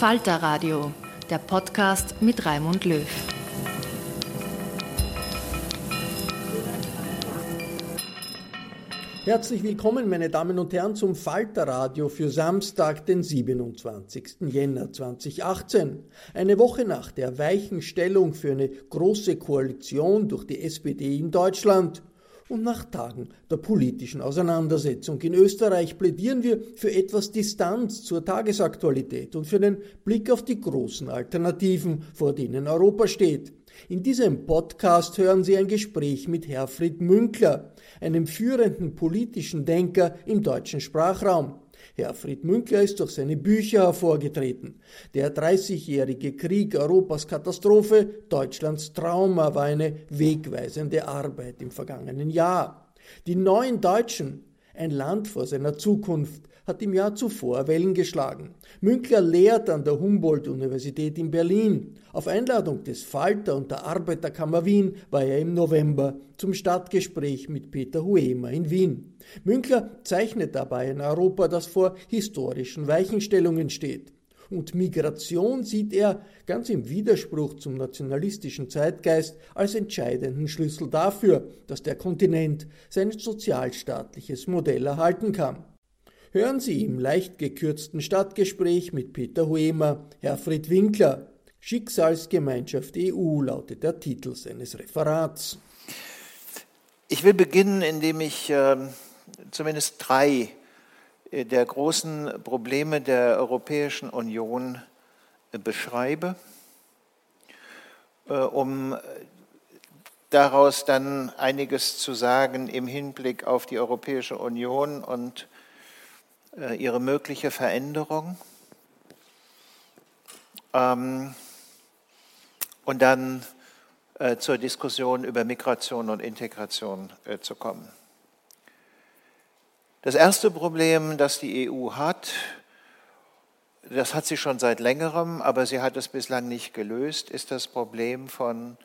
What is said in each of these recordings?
Falter Radio, der Podcast mit Raimund Löw. Herzlich willkommen, meine Damen und Herren, zum Falterradio für Samstag, den 27. Jänner 2018. Eine Woche nach der Weichenstellung für eine große Koalition durch die SPD in Deutschland. Und nach Tagen der politischen Auseinandersetzung in Österreich plädieren wir für etwas Distanz zur Tagesaktualität und für den Blick auf die großen Alternativen, vor denen Europa steht. In diesem Podcast hören Sie ein Gespräch mit Herfried Münkler, einem führenden politischen Denker im deutschen Sprachraum. Herfried Münkler ist durch seine Bücher hervorgetreten. Der 30-jährige Krieg Europas Katastrophe, Deutschlands Trauma war eine wegweisende Arbeit im vergangenen Jahr. Die neuen Deutschen, ein Land vor seiner Zukunft, hat im Jahr zuvor Wellen geschlagen. Münkler lehrt an der Humboldt-Universität in Berlin. Auf Einladung des Falter und der Arbeiterkammer Wien war er im November zum Stadtgespräch mit Peter Huemer in Wien. Münkler zeichnet dabei ein Europa, das vor historischen Weichenstellungen steht. Und Migration sieht er, ganz im Widerspruch zum nationalistischen Zeitgeist, als entscheidenden Schlüssel dafür, dass der Kontinent sein sozialstaatliches Modell erhalten kann. Hören Sie im leicht gekürzten Stadtgespräch mit Peter Huemer, Herfried Winkler. Schicksalsgemeinschaft EU lautet der Titel seines Referats. Ich will beginnen, indem ich äh, zumindest drei äh, der großen Probleme der Europäischen Union äh, beschreibe, äh, um daraus dann einiges zu sagen im Hinblick auf die Europäische Union und ihre mögliche Veränderung. Ähm, und dann äh, zur Diskussion über Migration und Integration äh, zu kommen. Das erste Problem, das die EU hat, das hat sie schon seit längerem, aber sie hat es bislang nicht gelöst, ist das Problem von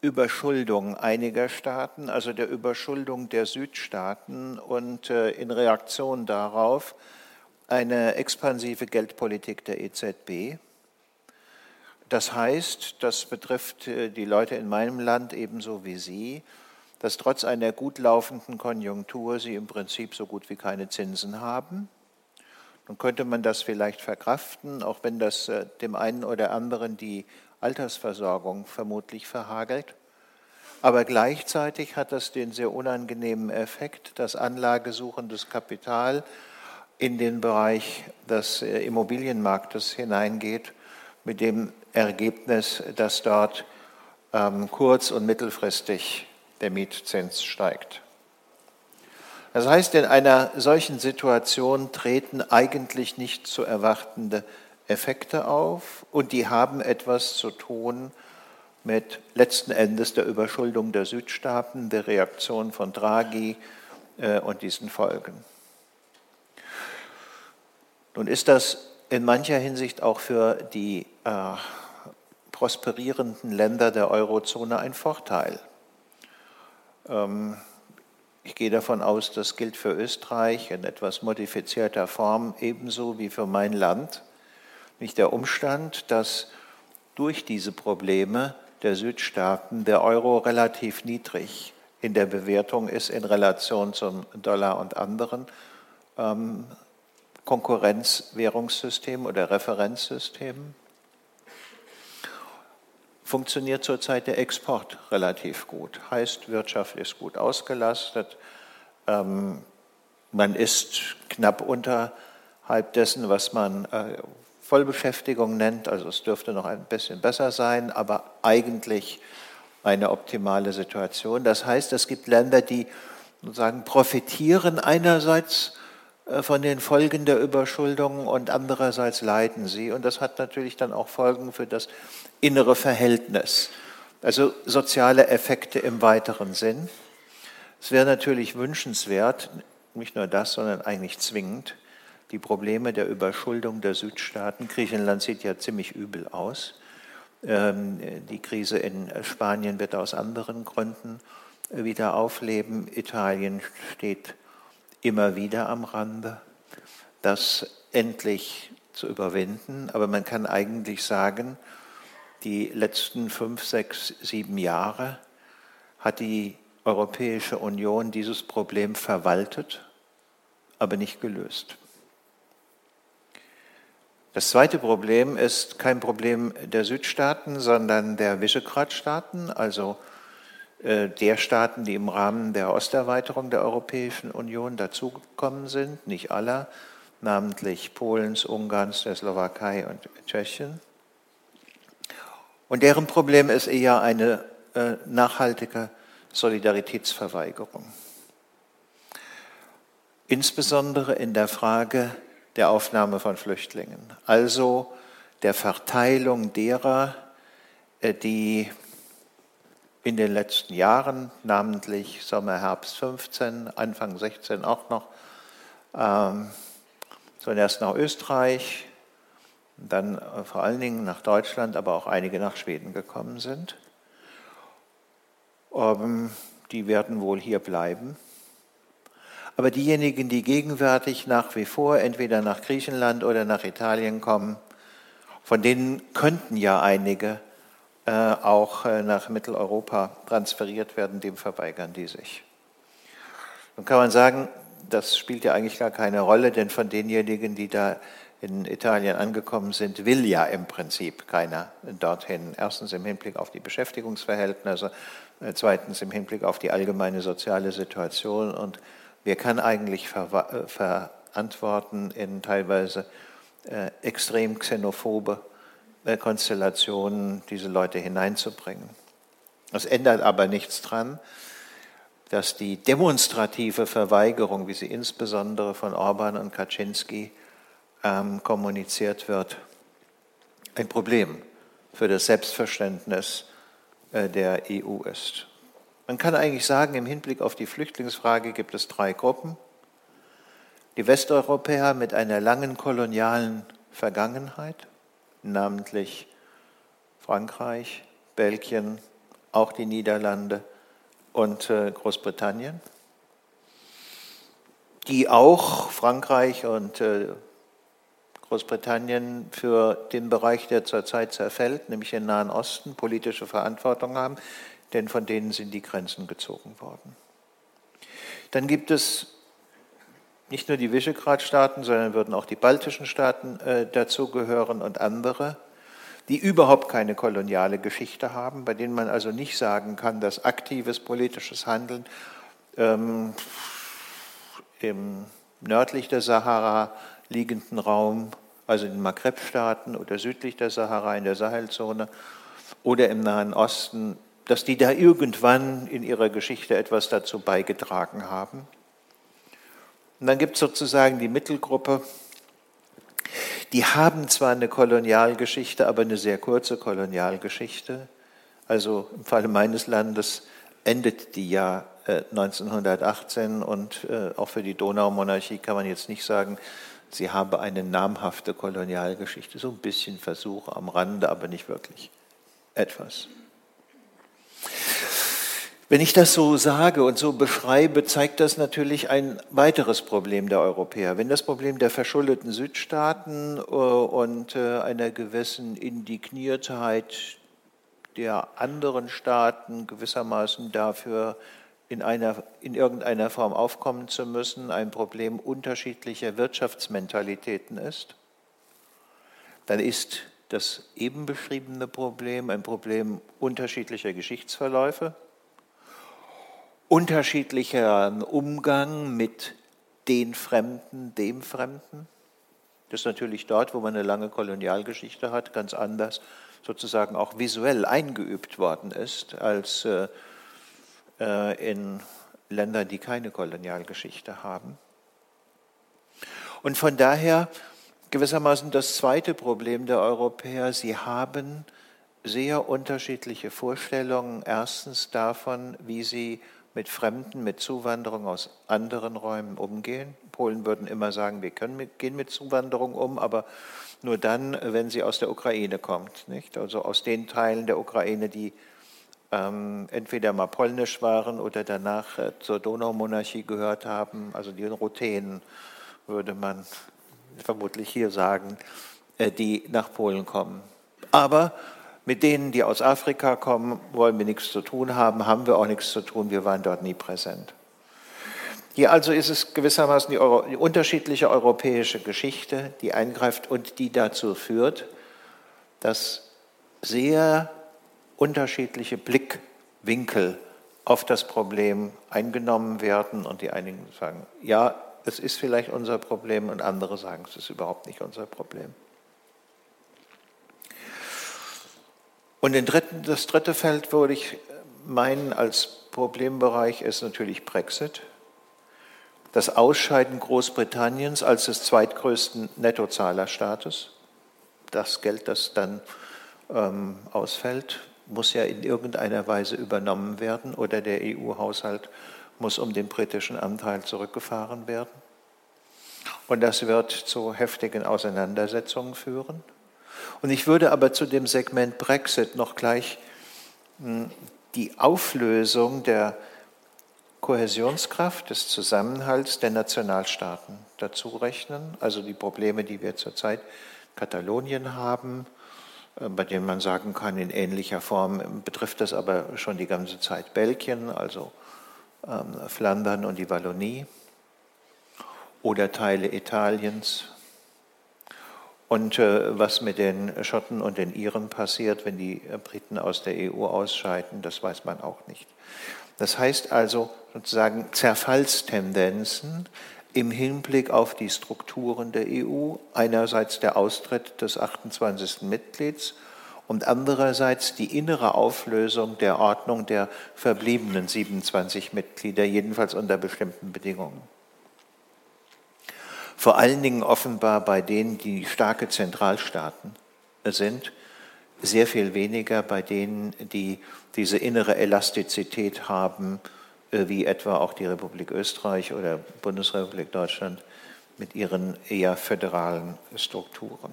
Überschuldung einiger Staaten, also der Überschuldung der Südstaaten und äh, in Reaktion darauf eine expansive Geldpolitik der EZB. Das heißt, das betrifft äh, die Leute in meinem Land ebenso wie Sie, dass trotz einer gut laufenden Konjunktur sie im Prinzip so gut wie keine Zinsen haben. Nun könnte man das vielleicht verkraften, auch wenn das äh, dem einen oder anderen die Altersversorgung vermutlich verhagelt. Aber gleichzeitig hat das den sehr unangenehmen Effekt, dass anlagesuchendes Kapital in den Bereich des äh, Immobilienmarktes hineingeht, mit dem Ergebnis, dass dort ähm, kurz- und mittelfristig der Mietzins steigt. Das heißt, in einer solchen Situation treten eigentlich nicht zu erwartende Effekte auf und die haben etwas zu tun mit letzten Endes der Überschuldung der Südstaaten, der Reaktion von Draghi äh, und diesen Folgen. Nun ist das in mancher Hinsicht auch für die äh, prosperierenden Länder der Eurozone ein Vorteil. Ähm, ich gehe davon aus, das gilt für Österreich in etwas modifizierter Form ebenso wie für mein Land. Nicht der Umstand, dass durch diese Probleme der Südstaaten der Euro relativ niedrig in der Bewertung ist in Relation zum Dollar und anderen ähm, Konkurrenzwährungssystemen oder Referenzsystemen. Funktioniert zurzeit der Export relativ gut, heißt Wirtschaft ist gut ausgelastet, ähm, man ist knapp unterhalb dessen, was man äh, Vollbeschäftigung nennt, also es dürfte noch ein bisschen besser sein, aber eigentlich eine optimale Situation. Das heißt, es gibt Länder, die sozusagen profitieren einerseits äh, von den Folgen der Überschuldung und andererseits leiden sie. Und das hat natürlich dann auch Folgen für das innere Verhältnis, also soziale Effekte im weiteren Sinn. Es wäre natürlich wünschenswert, nicht nur das, sondern eigentlich zwingend, die Probleme der Überschuldung der Südstaaten. Griechenland sieht ja ziemlich übel aus. Ähm, die Krise in Spanien wird aus anderen Gründen wieder aufleben. Italien steht immer wieder am Rande, das endlich zu überwinden. Aber man kann eigentlich sagen, die letzten fünf, sechs, sieben Jahre hat die Europäische Union dieses Problem verwaltet, aber nicht gelöst. Das zweite Problem ist kein Problem der Südstaaten, sondern der Visegrad-Staaten, also äh, der Staaten, die im Rahmen der Osterweiterung der Europäischen Union dazugekommen sind, nicht aller, namentlich Polens, Ungarns, der Slowakei und Tschechien. Und deren Problem ist eher eine äh, nachhaltige Solidaritätsverweigerung. Insbesondere in der Frage der Aufnahme von Flüchtlingen, also der Verteilung derer, äh, die in den letzten Jahren, namentlich Sommer, Herbst 15, Anfang 16 auch noch, ähm, zunächst nach Österreich, dann äh, vor allen Dingen nach Deutschland, aber auch einige nach Schweden gekommen sind. Ähm, die werden wohl hier bleiben. Aber diejenigen, die gegenwärtig nach wie vor entweder nach Griechenland oder nach Italien kommen, von denen könnten ja einige äh, auch äh, nach Mitteleuropa transferiert werden, dem verweigern die sich. Nun kann man sagen, das spielt ja eigentlich gar keine Rolle, denn von denjenigen, die da in Italien angekommen sind, will ja im Prinzip keiner dorthin. Erstens im Hinblick auf die Beschäftigungsverhältnisse, äh, zweitens im Hinblick auf die allgemeine soziale Situation und Wer kann eigentlich äh, verantworten in teilweise äh, extrem xenophobe äh, Konstellationen diese Leute hineinzubringen? Das ändert aber nichts daran, dass die demonstrative Verweigerung, wie sie insbesondere von Orban und Kaczynski ähm, kommuniziert wird, ein Problem für das Selbstverständnis der EU ist. Man kann eigentlich sagen, im Hinblick auf die Flüchtlingsfrage gibt es drei Gruppen. Die Westeuropäer mit einer langen kolonialen Vergangenheit, namentlich Frankreich, Belgien, auch die Niederlande und äh, Großbritannien, die auch Frankreich und äh, Großbritannien für den Bereich, der zurzeit zerfällt, nämlich den Nahen Osten, politische Verantwortung haben denn von denen sind die Grenzen gezogen worden. Dann gibt es nicht nur die Visegrad-Staaten, sondern würden auch die baltischen Staaten äh, dazugehören und andere, die überhaupt keine koloniale Geschichte haben, bei denen man also nicht sagen kann, dass aktives politisches Handeln ähm, im nördlich der Sahara liegenden Raum, also in den Maghreb-Staaten oder südlich der Sahara in der Sahelzone oder im Nahen Osten dass die da irgendwann in ihrer Geschichte etwas dazu beigetragen haben. Und dann gibt es sozusagen die Mittelgruppe, Die haben zwar eine Kolonialgeschichte, aber eine sehr kurze Kolonialgeschichte. Also im Falle meines Landes endet die ja 1918 und auch für die Donaumonarchie kann man jetzt nicht sagen, sie habe eine namhafte Kolonialgeschichte. So ein bisschen Versuch am Rande, aber nicht wirklich etwas. Wenn ich das so sage und so beschreibe, zeigt das natürlich ein weiteres Problem der Europäer. Wenn das Problem der verschuldeten Südstaaten äh, und äh, einer gewissen Indigniertheit der anderen Staaten gewissermaßen dafür in, einer, in irgendeiner Form aufkommen zu müssen, ein Problem unterschiedlicher Wirtschaftsmentalitäten ist, dann ist das eben beschriebene Problem ein Problem unterschiedlicher Geschichtsverläufe, unterschiedlicher Umgang mit den Fremden, dem Fremden. Das ist natürlich dort, wo man eine lange Kolonialgeschichte hat, ganz anders sozusagen auch visuell eingeübt worden ist als äh, äh, in Ländern, die keine Kolonialgeschichte haben. Und von daher gewissermaßen das zweite Problem der Europäer, sie haben sehr unterschiedliche Vorstellungen erstens davon, wie sie mit Fremden, mit Zuwanderung aus anderen Räumen umgehen. Polen würden immer sagen, wir können mit, gehen mit Zuwanderung um, aber nur dann, wenn sie aus der Ukraine kommt. Nicht? Also aus den Teilen der Ukraine, die ähm, entweder mal polnisch waren oder danach äh, zur Donaumonarchie gehört haben. Also die Ruthenen würde man vermutlich hier sagen, äh, die nach Polen kommen. Aber mit denen, die aus Afrika kommen, wollen wir nichts zu tun haben, haben wir auch nichts zu tun, wir waren dort nie präsent. Hier also ist es gewissermaßen die, Euro, die unterschiedliche europäische Geschichte, die eingreift und die dazu führt, dass sehr unterschiedliche Blickwinkel auf das Problem eingenommen werden und die einigen sagen, ja, es ist vielleicht unser Problem und andere sagen, es ist überhaupt nicht unser Problem. Und dritten, das dritte Feld würde ich meinen als Problembereich ist natürlich Brexit. Das Ausscheiden Großbritanniens als des zweitgrößten Nettozahlerstaates. Das Geld, das dann ähm, ausfällt, muss ja in irgendeiner Weise übernommen werden oder der EU-Haushalt muss um den britischen Anteil zurückgefahren werden. Und das wird zu heftigen Auseinandersetzungen führen. Und ich würde aber zu dem Segment Brexit noch gleich hm, die Auflösung der Kohäsionskraft, des Zusammenhalts der Nationalstaaten dazu rechnen, also die Probleme, die wir zurzeit Katalonien haben, äh, bei denen man sagen kann, in ähnlicher Form betrifft das aber schon die ganze Zeit Belgien, also ähm, Flandern und die Wallonie oder Teile Italiens, und äh, was mit den Schotten und den Iren passiert, wenn die Briten aus der EU ausscheiden, das weiß man auch nicht. Das heißt also sozusagen Zerfallstendenzen im Hinblick auf die Strukturen der EU, einerseits der Austritt des 28. Mitglieds und andererseits die innere Auflösung der Ordnung der verbliebenen 27 Mitglieder, jedenfalls unter bestimmten Bedingungen vor allen Dingen offenbar bei denen, die starke Zentralstaaten sind, sehr viel weniger bei denen, die diese innere Elastizität haben, äh, wie etwa auch die Republik Österreich oder Bundesrepublik Deutschland mit ihren eher föderalen Strukturen.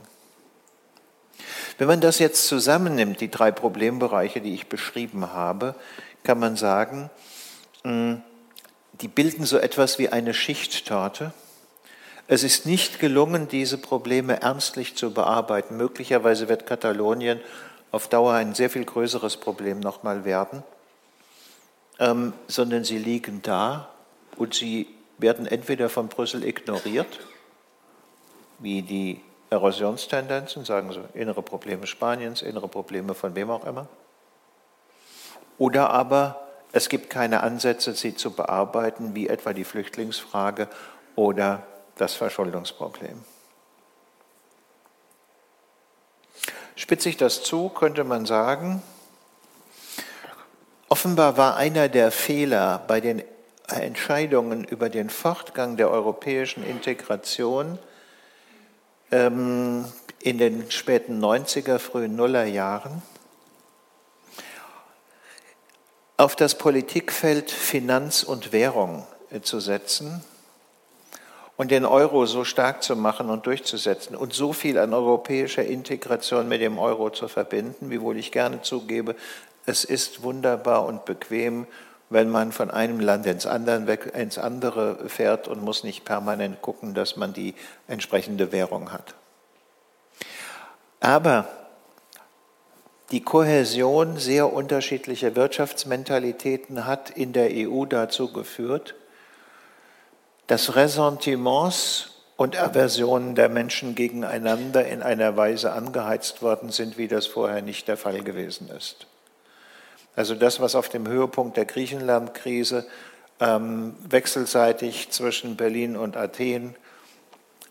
Wenn man das jetzt zusammennimmt, die drei Problembereiche, die ich beschrieben habe, kann man sagen, die bilden so etwas wie eine Schichttorte es ist nicht gelungen, diese Probleme ernstlich zu bearbeiten. Möglicherweise wird Katalonien auf Dauer ein sehr viel größeres Problem nochmal werden, ähm, sondern sie liegen da und sie werden entweder von Brüssel ignoriert, wie die Erosionstendenzen, sagen Sie, innere Probleme Spaniens, innere Probleme von wem auch immer, oder aber es gibt keine Ansätze, sie zu bearbeiten, wie etwa die Flüchtlingsfrage oder das Verschuldungsproblem. Spitze ich das zu, könnte man sagen, offenbar war einer der Fehler bei den Entscheidungen über den Fortgang der europäischen Integration ähm, in den späten 90er, frühen Nuller Jahren auf das Politikfeld Finanz und Währung äh, zu setzen und den Euro so stark zu machen und durchzusetzen und so viel an europäischer Integration mit dem Euro zu verbinden, wiewohl ich gerne zugebe, es ist wunderbar und bequem, wenn man von einem Land ins andere, ins andere fährt und muss nicht permanent gucken, dass man die entsprechende Währung hat. Aber die Kohäsion sehr unterschiedlicher Wirtschaftsmentalitäten hat in der EU dazu geführt, dass Ressentiments und Aversionen der Menschen gegeneinander in einer Weise angeheizt worden sind, wie das vorher nicht der Fall gewesen ist. Also das, was auf dem Höhepunkt der Griechenland-Krise ähm, wechselseitig zwischen Berlin und Athen,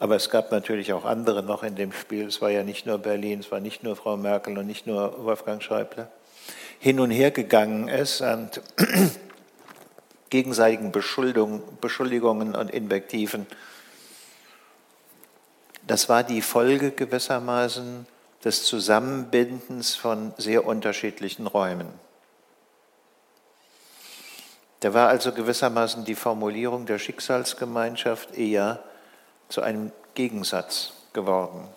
aber es gab natürlich auch andere noch in dem Spiel, es war ja nicht nur Berlin, es war nicht nur Frau Merkel und nicht nur Wolfgang Schäuble, hin und her gegangen ist und gegenseitigen Beschuldigungen und Invektiven. Das war die Folge gewissermaßen des Zusammenbindens von sehr unterschiedlichen Räumen. Da war also gewissermaßen die Formulierung der Schicksalsgemeinschaft eher zu einem Gegensatz geworden.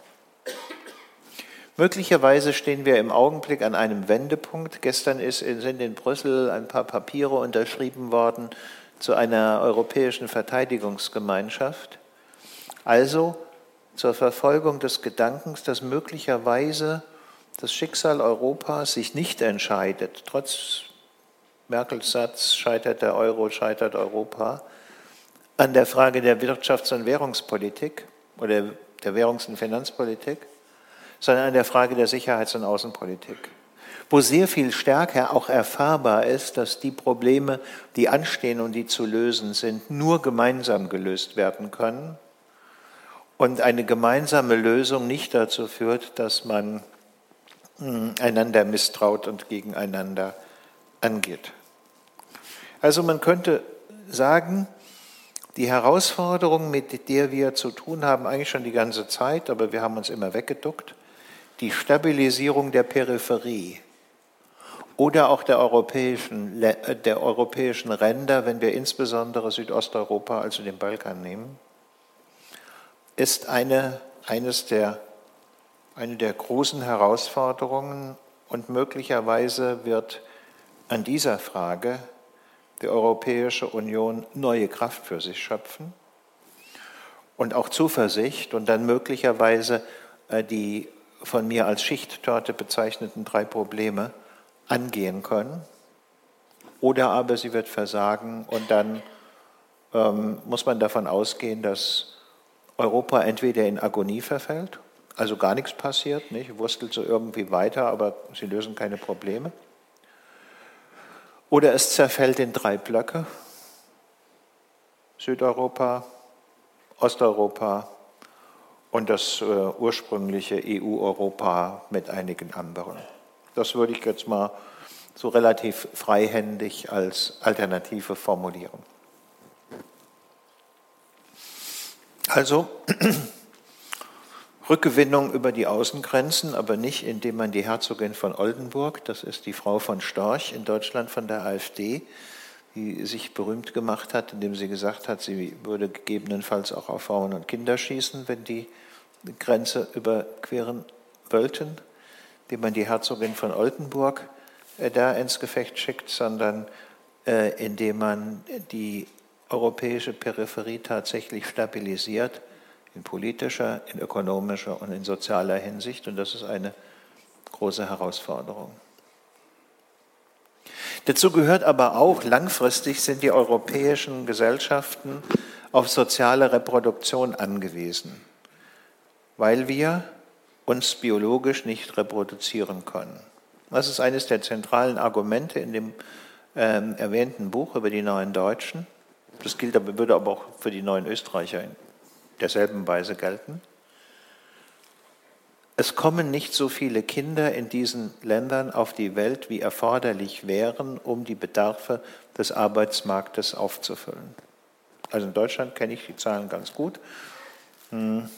Möglicherweise stehen wir im Augenblick an einem Wendepunkt. Gestern ist, sind in Brüssel ein paar Papiere unterschrieben worden zu einer europäischen Verteidigungsgemeinschaft. Also zur Verfolgung des Gedankens, dass möglicherweise das Schicksal Europas sich nicht entscheidet, trotz Merkels Satz, scheitert der Euro, scheitert Europa, an der Frage der Wirtschafts- und Währungspolitik oder der Währungs- und Finanzpolitik, sondern an der Frage der Sicherheits- und Außenpolitik, wo sehr viel stärker auch erfahrbar ist, dass die Probleme, die anstehen und die zu lösen sind, nur gemeinsam gelöst werden können und eine gemeinsame Lösung nicht dazu führt, dass man hm, einander misstraut und gegeneinander angeht. Also man könnte sagen, die Herausforderung, mit der wir zu tun haben, eigentlich schon die ganze Zeit, aber wir haben uns immer weggeduckt, die Stabilisierung der Peripherie oder auch der europäischen, der europäischen Ränder, wenn wir insbesondere Südosteuropa, also den Balkan nehmen, ist eine, eines der, eine der großen Herausforderungen und möglicherweise wird an dieser Frage die Europäische Union neue Kraft für sich schöpfen und auch Zuversicht und dann möglicherweise äh, die von mir als Schichttorte bezeichneten drei Probleme angehen können. Oder aber sie wird versagen und dann ähm, muss man davon ausgehen, dass Europa entweder in Agonie verfällt, also gar nichts passiert, nicht, wurstelt so irgendwie weiter, aber sie lösen keine Probleme. Oder es zerfällt in drei Blöcke, Südeuropa, Osteuropa und das äh, ursprüngliche EU-Europa mit einigen anderen. Das würde ich jetzt mal so relativ freihändig als Alternative formulieren. Also Rückgewinnung über die Außengrenzen, aber nicht indem man die Herzogin von Oldenburg, das ist die Frau von Storch in Deutschland von der AfD, die sich berühmt gemacht hat, indem sie gesagt hat, sie würde gegebenenfalls auch auf Frauen und Kinder schießen, wenn die Grenze überqueren wollten, indem man die Herzogin von Oldenburg äh, da ins Gefecht schickt, sondern äh, indem man die europäische Peripherie tatsächlich stabilisiert, in politischer, in ökonomischer und in sozialer Hinsicht. Und das ist eine große Herausforderung. Dazu gehört aber auch, langfristig sind die europäischen Gesellschaften auf soziale Reproduktion angewiesen weil wir uns biologisch nicht reproduzieren können. Das ist eines der zentralen Argumente in dem ähm, erwähnten Buch über die neuen Deutschen. Das gilt würde aber auch für die neuen Österreicher in derselben Weise gelten. Es kommen nicht so viele Kinder in diesen Ländern auf die Welt, wie erforderlich wären, um die Bedarfe des Arbeitsmarktes aufzufüllen. Also in Deutschland kenne ich die Zahlen ganz gut. Hm.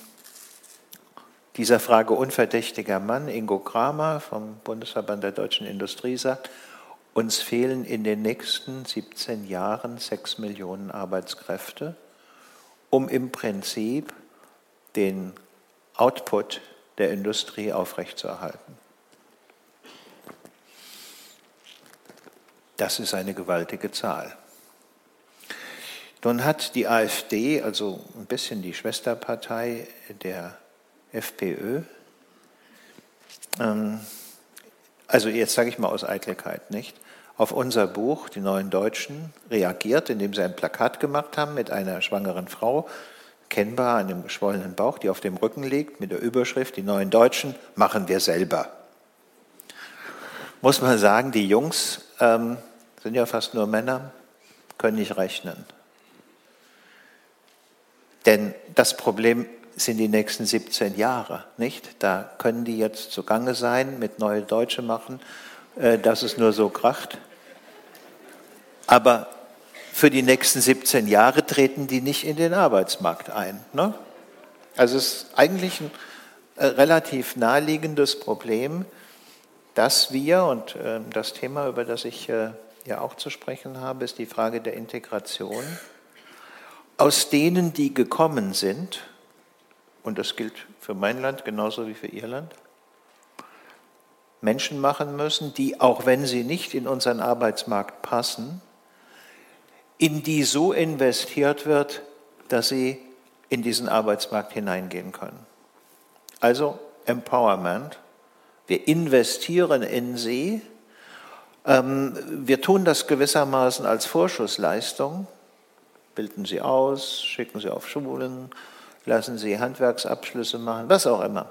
Dieser Frage unverdächtiger Mann, Ingo Kramer vom Bundesverband der deutschen Industrie, sagt, uns fehlen in den nächsten 17 Jahren 6 Millionen Arbeitskräfte, um im Prinzip den Output der Industrie aufrechtzuerhalten. Das ist eine gewaltige Zahl. Nun hat die AfD, also ein bisschen die Schwesterpartei der FPÖ, ähm, also jetzt sage ich mal aus Eitelkeit, nicht, auf unser Buch, die neuen Deutschen, reagiert, indem sie ein Plakat gemacht haben mit einer schwangeren Frau, kennbar an einem geschwollenen Bauch, die auf dem Rücken liegt, mit der Überschrift, die neuen Deutschen machen wir selber. Muss man sagen, die Jungs ähm, sind ja fast nur Männer, können nicht rechnen. Denn das Problem sind die nächsten 17 Jahre, nicht? Da können die jetzt zugange sein, mit Neue Deutsche machen, äh, dass es nur so kracht. Aber für die nächsten 17 Jahre treten die nicht in den Arbeitsmarkt ein. Ne? Also es ist eigentlich ein äh, relativ naheliegendes Problem, dass wir, und äh, das Thema, über das ich äh, ja auch zu sprechen habe, ist die Frage der Integration, aus denen, die gekommen sind, und das gilt für mein Land genauso wie für Ihr Land, Menschen machen müssen, die, auch wenn sie nicht in unseren Arbeitsmarkt passen, in die so investiert wird, dass sie in diesen Arbeitsmarkt hineingehen können. Also Empowerment. Wir investieren in sie. Ähm, wir tun das gewissermaßen als Vorschussleistung bilden sie aus, schicken sie auf Schulen, lassen sie Handwerksabschlüsse machen, was auch immer.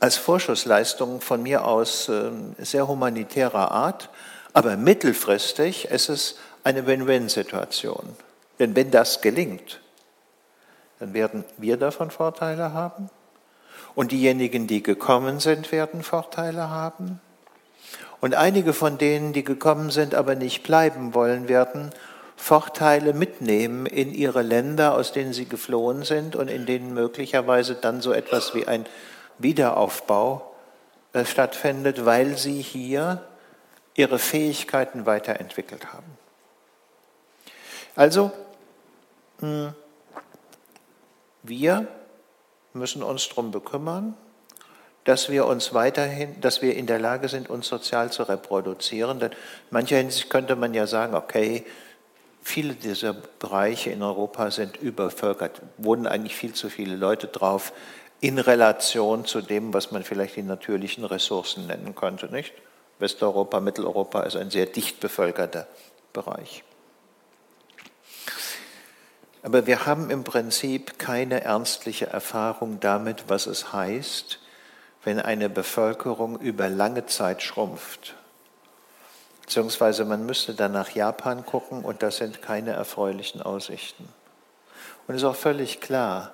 Als Vorschussleistung von mir aus äh, sehr humanitärer Art, aber mittelfristig ist es eine Win-Win-Situation. Denn wenn das gelingt, dann werden wir davon Vorteile haben und diejenigen, die gekommen sind, werden Vorteile haben und einige von denen, die gekommen sind, aber nicht bleiben wollen, werden Vorteile mitnehmen in ihre Länder, aus denen sie geflohen sind und in denen möglicherweise dann so etwas wie ein Wiederaufbau äh, stattfindet, weil sie hier ihre Fähigkeiten weiterentwickelt haben. Also, hm, wir müssen uns darum bekümmern, dass wir uns weiterhin, dass wir in der Lage sind, uns sozial zu reproduzieren. Denn in mancher Hinsicht könnte man ja sagen, okay, viele dieser Bereiche in Europa sind übervölkert, wohnen eigentlich viel zu viele Leute drauf in Relation zu dem, was man vielleicht die natürlichen Ressourcen nennen könnte, nicht? Westeuropa, Mitteleuropa ist ein sehr dicht bevölkerter Bereich. Aber wir haben im Prinzip keine ernstliche Erfahrung damit, was es heißt, wenn eine Bevölkerung über lange Zeit schrumpft. Beziehungsweise man müsste dann nach Japan gucken und das sind keine erfreulichen Aussichten. Und es ist auch völlig klar,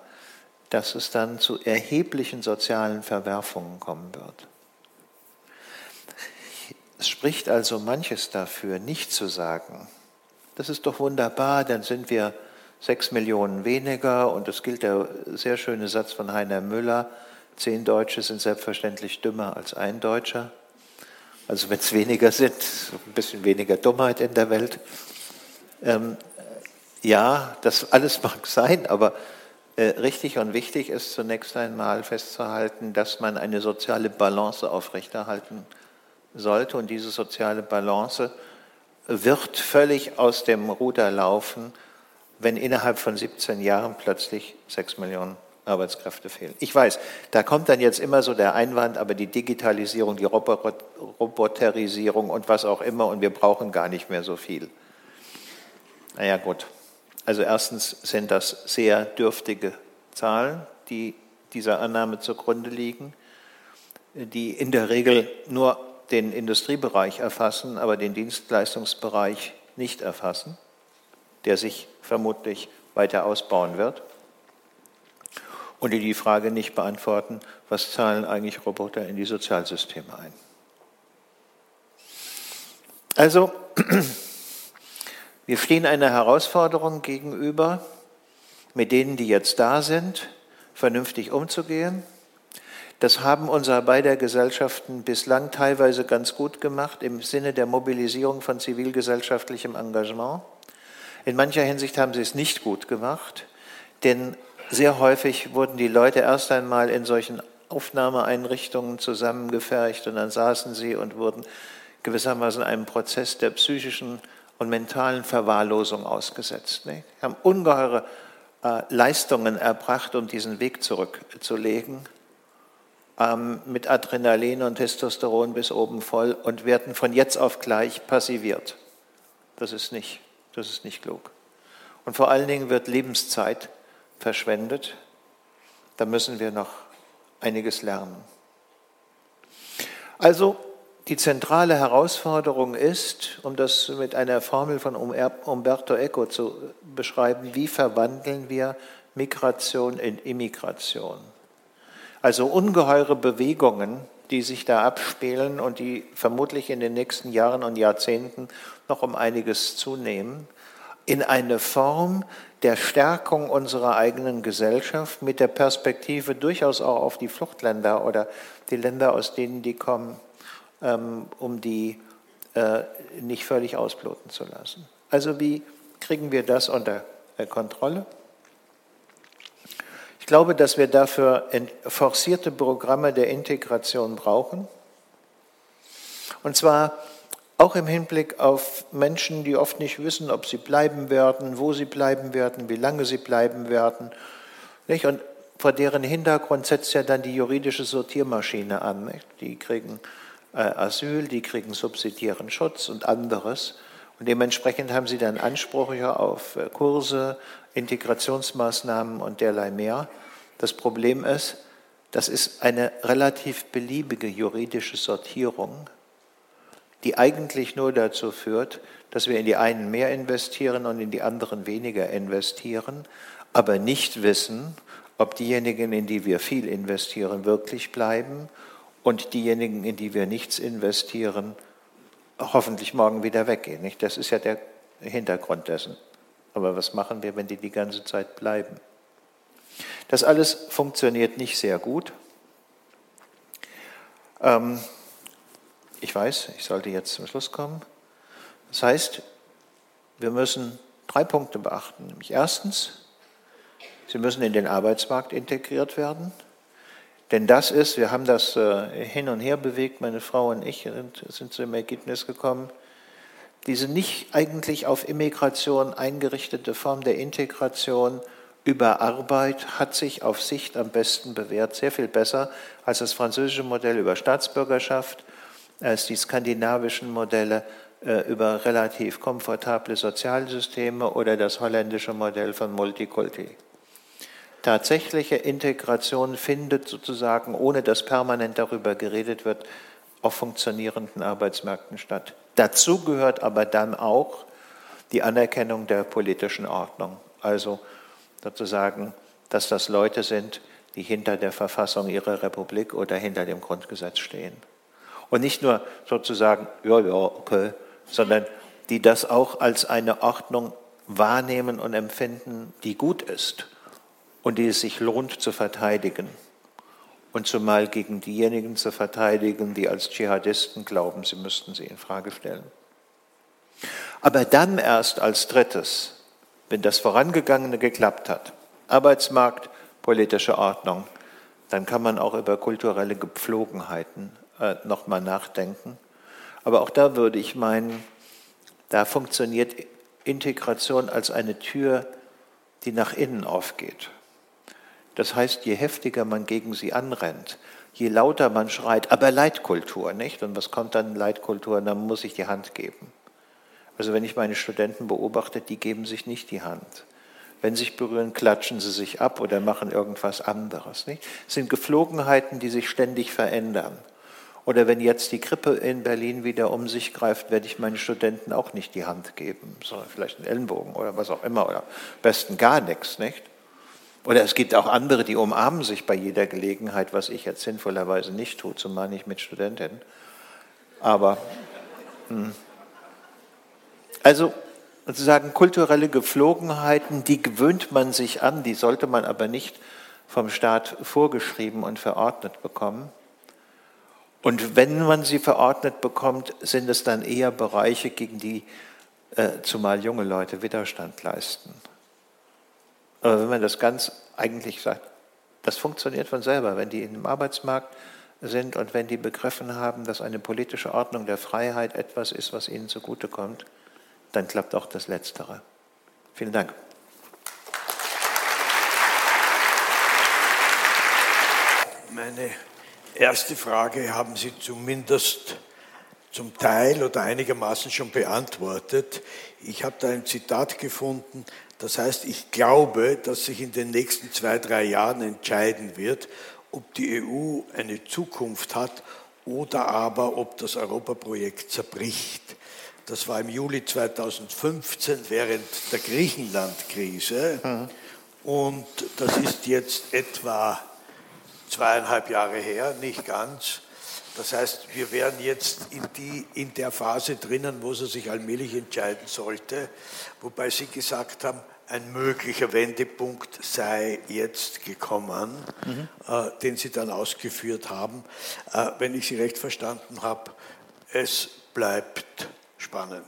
dass es dann zu erheblichen sozialen Verwerfungen kommen wird. Es spricht also manches dafür, nicht zu sagen, das ist doch wunderbar, dann sind wir sechs Millionen weniger und es gilt der sehr schöne Satz von Heiner Müller, Zehn Deutsche sind selbstverständlich dümmer als ein Deutscher. Also wenn es weniger sind, ein bisschen weniger Dummheit in der Welt. Ähm, ja, das alles mag sein, aber äh, richtig und wichtig ist zunächst einmal festzuhalten, dass man eine soziale Balance aufrechterhalten sollte. Und diese soziale Balance wird völlig aus dem Ruder laufen, wenn innerhalb von 17 Jahren plötzlich 6 Millionen Arbeitskräfte fehlen. Ich weiß, da kommt dann jetzt immer so der Einwand, aber die Digitalisierung, die Roboterisierung und was auch immer und wir brauchen gar nicht mehr so viel. Naja gut, also erstens sind das sehr dürftige Zahlen, die dieser Annahme zugrunde liegen, die in der Regel nur den Industriebereich erfassen, aber den Dienstleistungsbereich nicht erfassen, der sich vermutlich weiter ausbauen wird und die die Frage nicht beantworten, was zahlen eigentlich Roboter in die Sozialsysteme ein. Also, wir stehen einer Herausforderung gegenüber, mit denen, die jetzt da sind, vernünftig umzugehen. Das haben unsere beider Gesellschaften bislang teilweise ganz gut gemacht im Sinne der Mobilisierung von zivilgesellschaftlichem Engagement. In mancher Hinsicht haben sie es nicht gut gemacht, denn sehr häufig wurden die Leute erst einmal in solchen Aufnahmeeinrichtungen zusammengefercht und dann saßen sie und wurden gewissermaßen einem Prozess der psychischen und mentalen Verwahrlosung ausgesetzt. Sie haben ungeheure äh, Leistungen erbracht, um diesen Weg zurückzulegen ähm, mit Adrenalin und Testosteron bis oben voll und werden von jetzt auf gleich passiviert. Das ist nicht, das ist nicht klug. Und vor allen Dingen wird Lebenszeit verschwendet. Da müssen wir noch einiges lernen. Also die zentrale Herausforderung ist, um das mit einer Formel von Umberto Eco zu beschreiben, wie verwandeln wir Migration in Immigration? Also ungeheure Bewegungen, die sich da abspielen und die vermutlich in den nächsten Jahren und Jahrzehnten noch um einiges zunehmen, in eine Form der Stärkung unserer eigenen Gesellschaft mit der Perspektive durchaus auch auf die Fluchtländer oder die Länder, aus denen die kommen, ähm, um die äh, nicht völlig ausbluten zu lassen. Also wie kriegen wir das unter äh, Kontrolle? glaube, dass wir dafür forcierte Programme der Integration brauchen. Und zwar auch im Hinblick auf Menschen, die oft nicht wissen, ob sie bleiben werden, wo sie bleiben werden, wie lange sie bleiben werden. Und vor deren Hintergrund setzt ja dann die juridische Sortiermaschine an. Die kriegen äh, Asyl, die kriegen subsidiären Schutz und anderes. Und dementsprechend haben sie dann Ansprüche auf äh, Kurse, Integrationsmaßnahmen und derlei mehr. Das Problem ist, das ist eine relativ beliebige juridische Sortierung, die eigentlich nur dazu führt, dass wir in die einen mehr investieren und in die anderen weniger investieren, aber nicht wissen, ob diejenigen, in die wir viel investieren, wirklich bleiben und diejenigen, in die wir nichts investieren, hoffentlich morgen wieder weggehen. Das ist ja der Hintergrund dessen. Aber was machen wir, wenn die die ganze Zeit bleiben? Das alles funktioniert nicht sehr gut. Ähm, ich weiß, ich sollte jetzt zum Schluss kommen. Das heißt, wir müssen drei Punkte beachten. Nämlich erstens, sie müssen in den Arbeitsmarkt integriert werden. Denn das ist, wir haben das äh, hin und her bewegt, meine Frau und ich sind, sind zu dem Ergebnis gekommen, diese nicht eigentlich auf Immigration eingerichtete Form der Integration über Arbeit hat sich auf Sicht am besten bewährt, sehr viel besser als das französische Modell über Staatsbürgerschaft, als die skandinavischen Modelle äh, über relativ komfortable Sozialsysteme oder das holländische Modell von Multikulti. Tatsächliche Integration findet sozusagen, ohne dass permanent darüber geredet wird, auf funktionierenden Arbeitsmärkten statt. Dazu gehört aber dann auch die Anerkennung der politischen Ordnung. Also sozusagen, dass das Leute sind, die hinter der Verfassung ihrer Republik oder hinter dem Grundgesetz stehen. Und nicht nur sozusagen, ja, ja, okay, sondern die das auch als eine Ordnung wahrnehmen und empfinden, die gut ist und die es sich lohnt zu verteidigen. Und zumal gegen diejenigen zu verteidigen, die als Dschihadisten glauben, sie müssten sie in Frage stellen. Aber dann erst als drittes wenn das Vorangegangene geklappt hat, Arbeitsmarkt, politische Ordnung, dann kann man auch über kulturelle Gepflogenheiten äh, nochmal nachdenken. Aber auch da würde ich meinen, da funktioniert Integration als eine Tür, die nach innen aufgeht. Das heißt, je heftiger man gegen sie anrennt, je lauter man schreit, aber Leitkultur, nicht? Und was kommt dann Leitkultur? Dann muss ich die Hand geben. Also wenn ich meine Studenten beobachte, die geben sich nicht die Hand. Wenn sie sich berühren, klatschen sie sich ab oder machen irgendwas anderes. Nicht? Das sind Geflogenheiten, die sich ständig verändern. Oder wenn jetzt die Grippe in Berlin wieder um sich greift, werde ich meinen Studenten auch nicht die Hand geben, sondern vielleicht einen Ellenbogen oder was auch immer oder besten gar nichts, nicht? Oder es gibt auch andere, die umarmen sich bei jeder Gelegenheit, was ich jetzt sinnvollerweise nicht tue, zumal nicht mit Studentinnen. Aber hm. Also sozusagen kulturelle Gepflogenheiten, die gewöhnt man sich an, die sollte man aber nicht vom Staat vorgeschrieben und verordnet bekommen. Und wenn man sie verordnet bekommt, sind es dann eher Bereiche, gegen die äh, zumal junge Leute Widerstand leisten. Aber wenn man das ganz eigentlich sagt, das funktioniert von selber, wenn die im Arbeitsmarkt sind und wenn die begriffen haben, dass eine politische Ordnung der Freiheit etwas ist, was ihnen zugutekommt, dann klappt auch das Letztere. Vielen Dank. Meine erste Frage haben Sie zumindest zum Teil oder einigermaßen schon beantwortet. Ich habe da ein Zitat gefunden, das heißt, ich glaube, dass sich in den nächsten zwei, drei Jahren entscheiden wird, ob die EU eine Zukunft hat oder aber ob das Europaprojekt zerbricht. Das war im Juli 2015 während der Griechenland-Krise mhm. und das ist jetzt etwa zweieinhalb Jahre her, nicht ganz. Das heißt, wir wären jetzt in, die, in der Phase drinnen, wo sie sich allmählich entscheiden sollte, wobei Sie gesagt haben, ein möglicher Wendepunkt sei jetzt gekommen, mhm. äh, den Sie dann ausgeführt haben. Äh, wenn ich Sie recht verstanden habe, es bleibt spannend.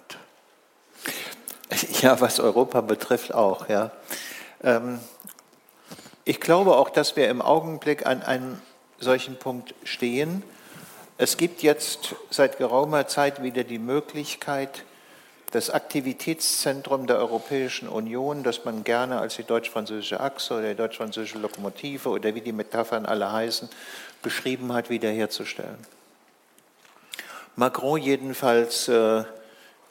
Ja, was Europa betrifft auch, ja. Ähm, ich glaube auch, dass wir im Augenblick an einem solchen Punkt stehen. Es gibt jetzt seit geraumer Zeit wieder die Möglichkeit, das Aktivitätszentrum der Europäischen Union, das man gerne als die deutsch-französische Achse oder die deutsch-französische Lokomotive oder wie die Metaphern alle heißen, beschrieben hat, wiederherzustellen. Macron jedenfalls äh,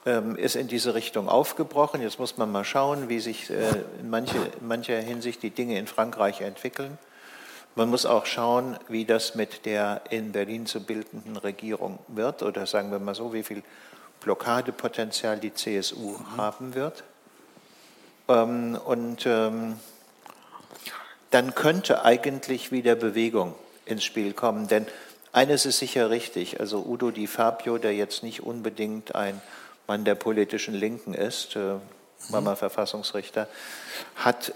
ist in diese Richtung aufgebrochen. Jetzt muss man mal schauen, wie sich äh, in, manche, in mancher Hinsicht die Dinge in Frankreich entwickeln. Man muss auch schauen, wie das mit der in Berlin zu bildenden Regierung wird oder sagen wir mal so, wie viel Blockadepotenzial die CSU mhm. haben wird. Ähm, und ähm, dann könnte eigentlich wieder Bewegung ins Spiel kommen. Denn eines ist sicher richtig, also Udo Di Fabio, der jetzt nicht unbedingt ein Mann der politischen Linken ist, äh, war mal Verfassungsrichter, hat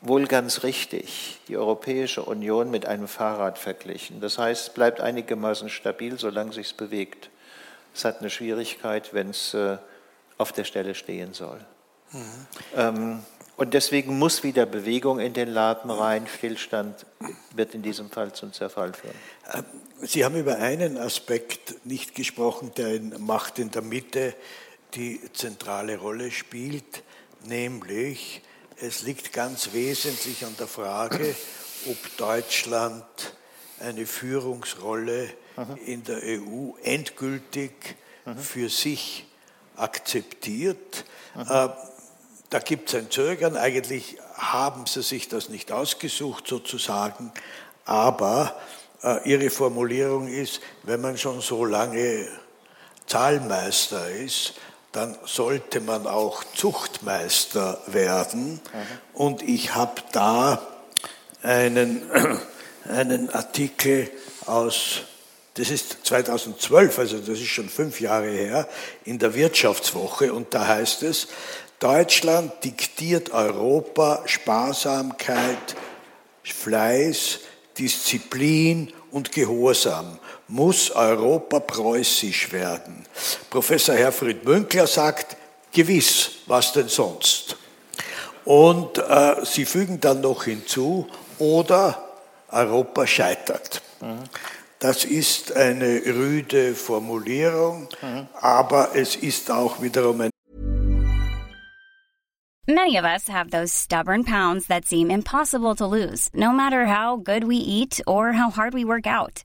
wohl ganz richtig die Europäische Union mit einem Fahrrad verglichen. Das heißt, es bleibt einigermaßen stabil, solange sich es bewegt. Es hat eine Schwierigkeit, wenn es äh, auf der Stelle stehen soll. Mhm. Ähm, und deswegen muss wieder Bewegung in den Laden rein. Stillstand wird in diesem Fall zum Zerfall führen. Ähm, Sie haben über einen Aspekt nicht gesprochen, der in Macht in der Mitte die zentrale Rolle spielt, nämlich es liegt ganz wesentlich an der Frage, ob Deutschland eine Führungsrolle mhm. in der EU endgültig mhm. für sich akzeptiert. Mhm. Äh, da gibt es ein Zögern. Eigentlich haben sie sich das nicht ausgesucht sozusagen, aber äh, ihre Formulierung ist, wenn man schon so lange Zahlmeister ist, dann sollte man auch Zuchtmeister werden. Mhm. Und ich habe da einen, einen Artikel aus, das ist 2012, also das ist schon fünf Jahre her, in der Wirtschaftswoche und da heißt es, Deutschland diktiert Europa Sparsamkeit, Fleiß, Disziplin und Gehorsam muss Europa preußisch werden. Professor Herfried Münkler sagt, gewiss, was denn sonst? Und äh, Sie fügen dann noch hinzu, oder Europa scheitert. Mhm. Das ist eine rüde Formulierung, mhm. aber es ist auch wiederum ein Many of us have those stubborn pounds that seem impossible to lose, no matter how good we eat or how hard we work out.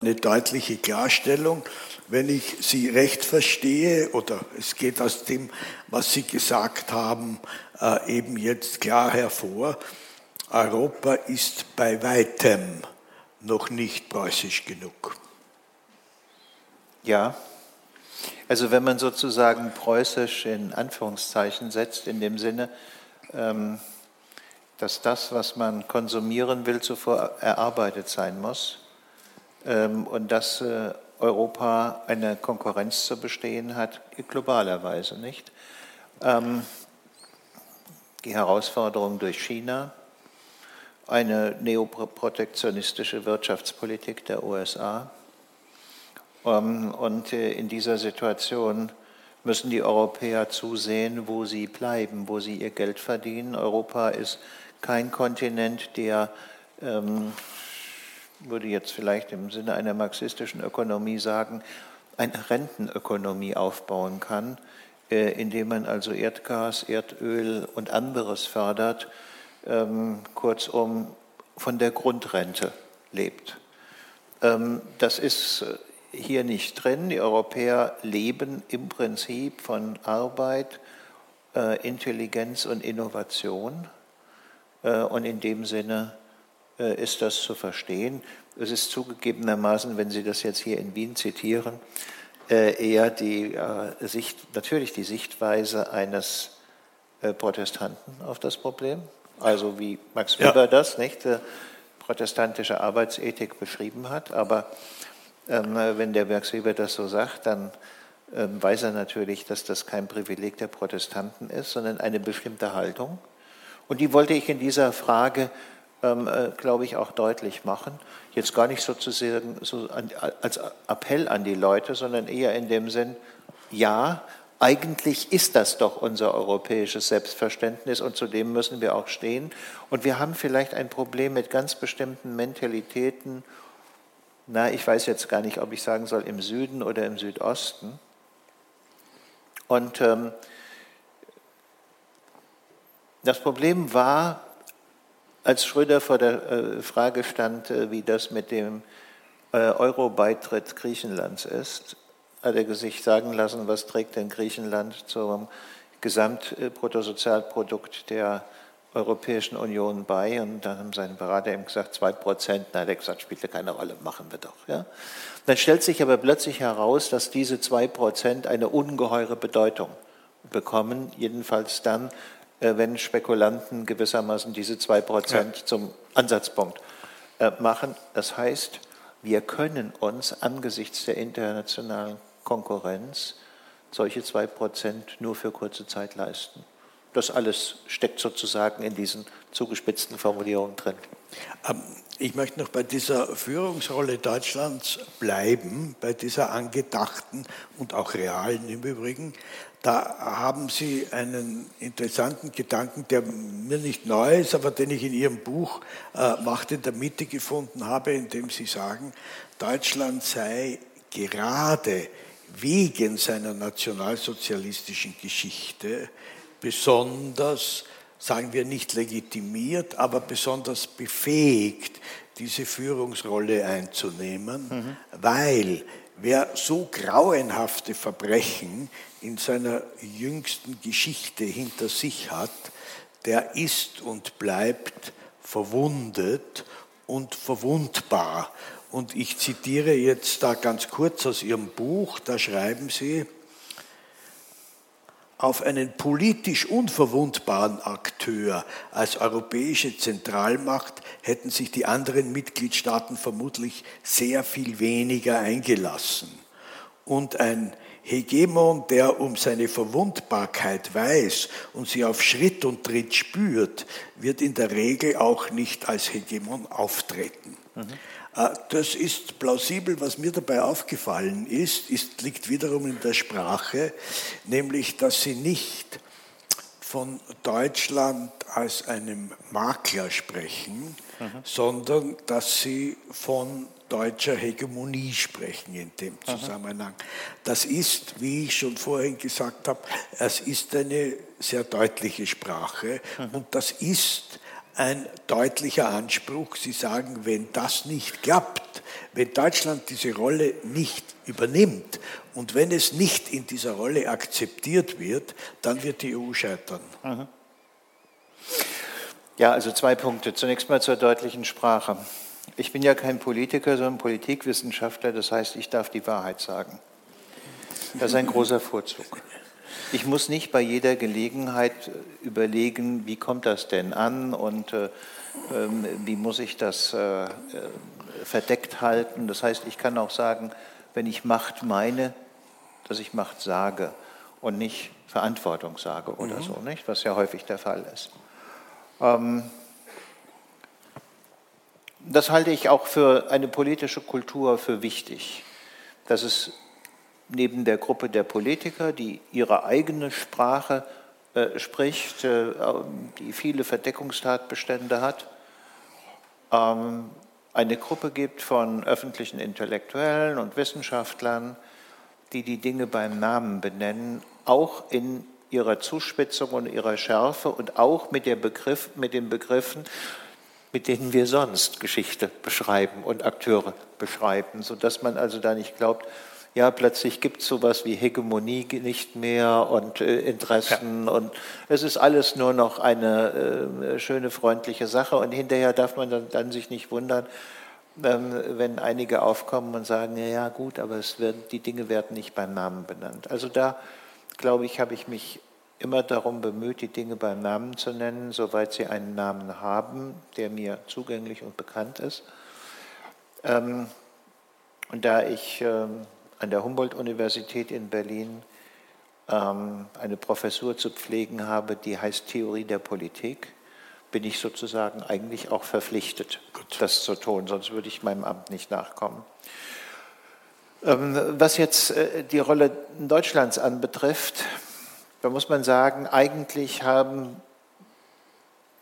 Eine deutliche Klarstellung wenn ich Sie recht verstehe, oder es geht aus dem, was Sie gesagt haben, äh, eben jetzt klar hervor, Europa ist bei weitem noch nicht preußisch genug. Ja, also wenn man sozusagen preußisch in Anführungszeichen setzt, in dem Sinne, ähm, dass das, was man konsumieren will, zuvor erarbeitet sein muss und dass äh, Europa eine Konkurrenz zu bestehen hat, globalerweise nicht. Ähm, die Herausforderung durch China, eine neoprotektionistische Wirtschaftspolitik der USA. Ähm, und äh, in dieser Situation müssen die Europäer zusehen, wo sie bleiben, wo sie ihr Geld verdienen. Europa ist kein Kontinent, der, ähm, würde jetzt vielleicht im Sinne einer marxistischen Ökonomie sagen, eine Rentenökonomie aufbauen kann, äh, indem man also Erdgas, Erdöl und anderes fördert, ähm, kurzum von der Grundrente lebt. Ähm, das ist äh, hier nicht drin. Die Europäer leben im Prinzip von Arbeit, äh, Intelligenz und Innovation. Und in dem Sinne ist das zu verstehen. Es ist zugegebenermaßen, wenn Sie das jetzt hier in Wien zitieren, eher die Sicht, natürlich die Sichtweise eines Protestanten auf das Problem also wie Max Weber ja. das, nicht, äh, protestantische Arbeitsethik beschrieben hat. Aber ähm, wenn der Max Weber das so sagt, dann ähm, weiß er natürlich, dass das kein Privileg der Protestanten ist, sondern eine bestimmte Haltung. Und die wollte ich in dieser Frage, äh, glaube ich, auch deutlich machen. Jetzt gar nicht sozusagen so als Appell an die Leute, sondern eher in dem Sinn, ja, eigentlich ist das doch unser europäisches Selbstverständnis und zu dem müssen wir auch stehen. Und wir haben vielleicht ein Problem mit ganz bestimmten Mentalitäten, na, ich weiß jetzt gar nicht, ob ich sagen soll, im Süden oder im Südosten. Und ähm, das Problem war, als Schröder vor der äh, Frage stand, äh, wie das mit dem äh, Euro-Beitritt Griechenlands ist, hat er sich sagen lassen, was trägt denn Griechenland zum Gesamtbruttosozialprodukt der Europäischen Union bei. Und dann haben seine Berater ihm gesagt, zwei Prozent. Na, der gesagt, spielt ja keine Rolle, machen wir doch. Ja? Dann stellt sich aber plötzlich heraus, dass diese zwei Prozent eine ungeheure Bedeutung bekommen, jedenfalls dann, wenn Spekulanten gewissermaßen diese zwei Prozent ja. zum Ansatzpunkt äh, machen. Das heißt, wir können uns angesichts der internationalen Konkurrenz solche zwei Prozent nur für kurze Zeit leisten. Das alles steckt sozusagen in diesen zugespitzten Formulierungen drin. Ähm, ich möchte noch bei dieser Führungsrolle Deutschlands bleiben, bei dieser angedachten und auch realen im Übrigen. Da haben Sie einen interessanten Gedanken, der mir nicht neu ist, aber den ich in Ihrem Buch äh, Macht in der Mitte gefunden habe, in dem Sie sagen, Deutschland sei gerade wegen seiner nationalsozialistischen Geschichte besonders, sagen wir nicht legitimiert, aber besonders befähigt, diese Führungsrolle einzunehmen, mhm. weil wer so grauenhafte Verbrechen in seiner jüngsten Geschichte hinter sich hat, der ist und bleibt verwundet und verwundbar. Und ich zitiere jetzt da ganz kurz aus Ihrem Buch, da schreiben Sie, auf einen politisch unverwundbaren Akteur als europäische Zentralmacht hätten sich die anderen Mitgliedstaaten vermutlich sehr viel weniger eingelassen. Und ein Hegemon, der um seine Verwundbarkeit weiß und sie auf Schritt und Tritt spürt, wird in der Regel auch nicht als Hegemon auftreten. Mhm. Äh, das ist plausibel. Was mir dabei aufgefallen ist, ist, liegt wiederum in der Sprache, nämlich, dass sie nicht von Deutschland als einem Makler sprechen, mhm. sondern dass sie von deutscher Hegemonie sprechen in dem Zusammenhang. Das ist, wie ich schon vorhin gesagt habe, es ist eine sehr deutliche Sprache mhm. und das ist ein deutlicher Anspruch. Sie sagen, wenn das nicht klappt, wenn Deutschland diese Rolle nicht übernimmt und wenn es nicht in dieser Rolle akzeptiert wird, dann wird die EU scheitern. Ja, also zwei Punkte. Zunächst mal zur deutlichen Sprache. Ich bin ja kein Politiker, sondern Politikwissenschaftler, das heißt, ich darf die Wahrheit sagen. Das ist ein großer Vorzug. Ich muss nicht bei jeder Gelegenheit überlegen, wie kommt das denn an und äh, ähm, wie muss ich das äh, äh, verdeckt halten. Das heißt, ich kann auch sagen, wenn ich Macht meine, dass ich Macht sage und nicht Verantwortung sage oder mhm. so, nicht? was ja häufig der Fall ist. Ähm, das halte ich auch für eine politische Kultur für wichtig, dass es neben der Gruppe der Politiker, die ihre eigene Sprache äh, spricht, äh, die viele Verdeckungstatbestände hat, ähm, eine Gruppe gibt von öffentlichen Intellektuellen und Wissenschaftlern, die die Dinge beim Namen benennen, auch in ihrer Zuspitzung und ihrer Schärfe und auch mit, Begriff, mit den Begriffen, mit denen wir sonst Geschichte beschreiben und Akteure beschreiben, sodass man also da nicht glaubt, ja, plötzlich gibt es sowas wie Hegemonie nicht mehr und äh, Interessen ja. und es ist alles nur noch eine äh, schöne, freundliche Sache und hinterher darf man dann, dann sich nicht wundern, ähm, wenn einige aufkommen und sagen, ja, ja gut, aber es wird, die Dinge werden nicht beim Namen benannt. Also da, glaube ich, habe ich mich immer darum bemüht, die Dinge beim Namen zu nennen, soweit sie einen Namen haben, der mir zugänglich und bekannt ist. Ähm, und da ich ähm, an der Humboldt-Universität in Berlin ähm, eine Professur zu pflegen habe, die heißt Theorie der Politik, bin ich sozusagen eigentlich auch verpflichtet, Gut. das zu tun, sonst würde ich meinem Amt nicht nachkommen. Ähm, was jetzt äh, die Rolle Deutschlands anbetrifft, da muss man sagen, eigentlich haben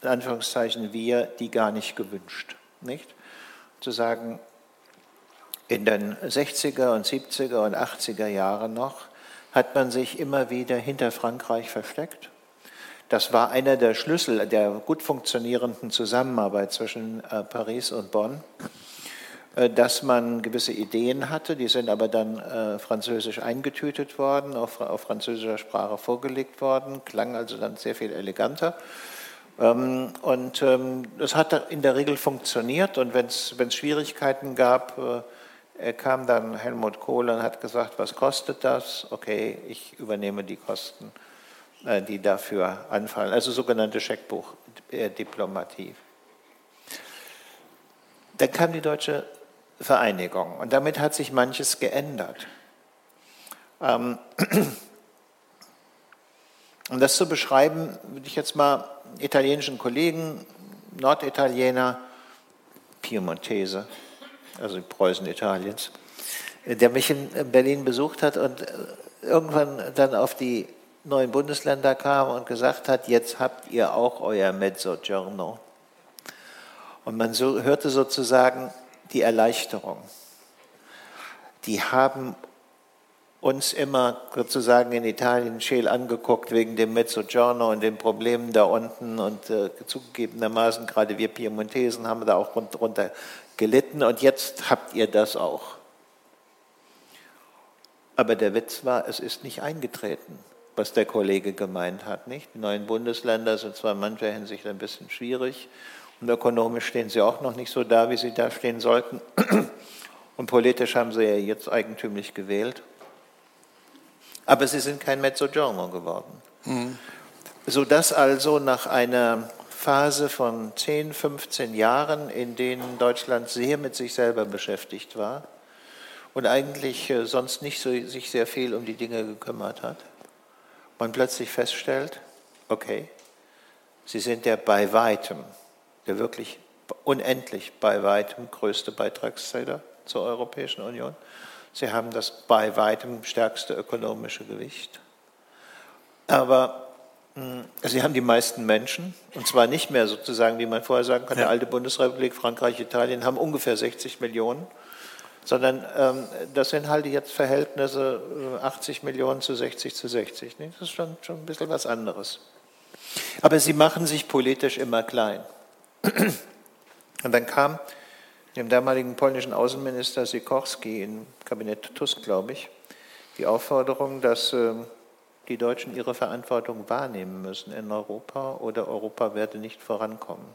in Anführungszeichen wir die gar nicht gewünscht. Nicht? Zu sagen, in den 60er und 70er und 80er Jahren noch hat man sich immer wieder hinter Frankreich versteckt. Das war einer der Schlüssel der gut funktionierenden Zusammenarbeit zwischen äh, Paris und Bonn, äh, dass man gewisse Ideen hatte, die sind aber dann äh, französisch eingetütet worden, auf, französischer Sprache vorgelegt worden, klang also dann sehr viel eleganter. Ähm, und ähm, das hat in der Regel funktioniert und wenn es Schwierigkeiten gab, kam dann Helmut Kohl und hat gesagt, was kostet das? Okay, ich übernehme die Kosten, äh, die dafür anfallen. Also sogenannte Scheckbuchdiplomatie. Dann kam die deutsche Vereinigung und damit hat sich manches geändert. Ähm, um das zu beschreiben, würde ich jetzt mal italienischen Kollegen, Norditaliener, Piemontese, also Preußen Italiens, der mich in Berlin besucht hat und irgendwann dann auf die neuen Bundesländer kam und gesagt hat, jetzt habt ihr auch euer Mezzogiorno. Und man so, hörte sozusagen die Erleichterung. Die haben uns immer sozusagen in Italien scheel angeguckt wegen dem Mezzogiorno und den Problemen da unten und äh, zugegebenermaßen gerade wir Piemontesen haben da auch runter gelitten und jetzt habt ihr das auch. Aber der Witz war, es ist nicht eingetreten, was der Kollege gemeint hat. Nicht? Die neuen Bundesländer sind zwar in mancher Hinsicht ein bisschen schwierig und ökonomisch stehen sie auch noch nicht so da, wie sie da stehen sollten. Und politisch haben sie ja jetzt eigentümlich gewählt. Aber sie sind kein Mezzogiorno geworden. Mhm. Sodass also nach einer Phase von 10, 15 Jahren, in denen Deutschland sehr mit sich selber beschäftigt war und eigentlich äh, sonst nicht so, sich sehr viel um die Dinge gekümmert hat, man plötzlich feststellt, okay, Sie sind der bei weitem, der wirklich unendlich bei weitem größte Beitragszähler zur Europäischen Union. Sie haben das bei weitem stärkste ökonomische Gewicht. Aber Sie haben die meisten Menschen, und zwar nicht mehr sozusagen, wie man vorher sagen kann, ja. die alte Bundesrepublik, Frankreich, Italien haben ungefähr 60 Millionen, sondern ähm, das sind halt jetzt Verhältnisse 80 äh, Millionen zu 60 zu 60. Ne? Das ist schon, schon ein bisschen was anderes. Aber sie machen sich politisch immer klein. Und dann kam dem damaligen polnischen Außenminister Sikorski im Kabinett Tusk, glaube ich, die Aufforderung, dass äh, die Deutschen ihre Verantwortung wahrnehmen müssen in Europa oder Europa werde nicht vorankommen.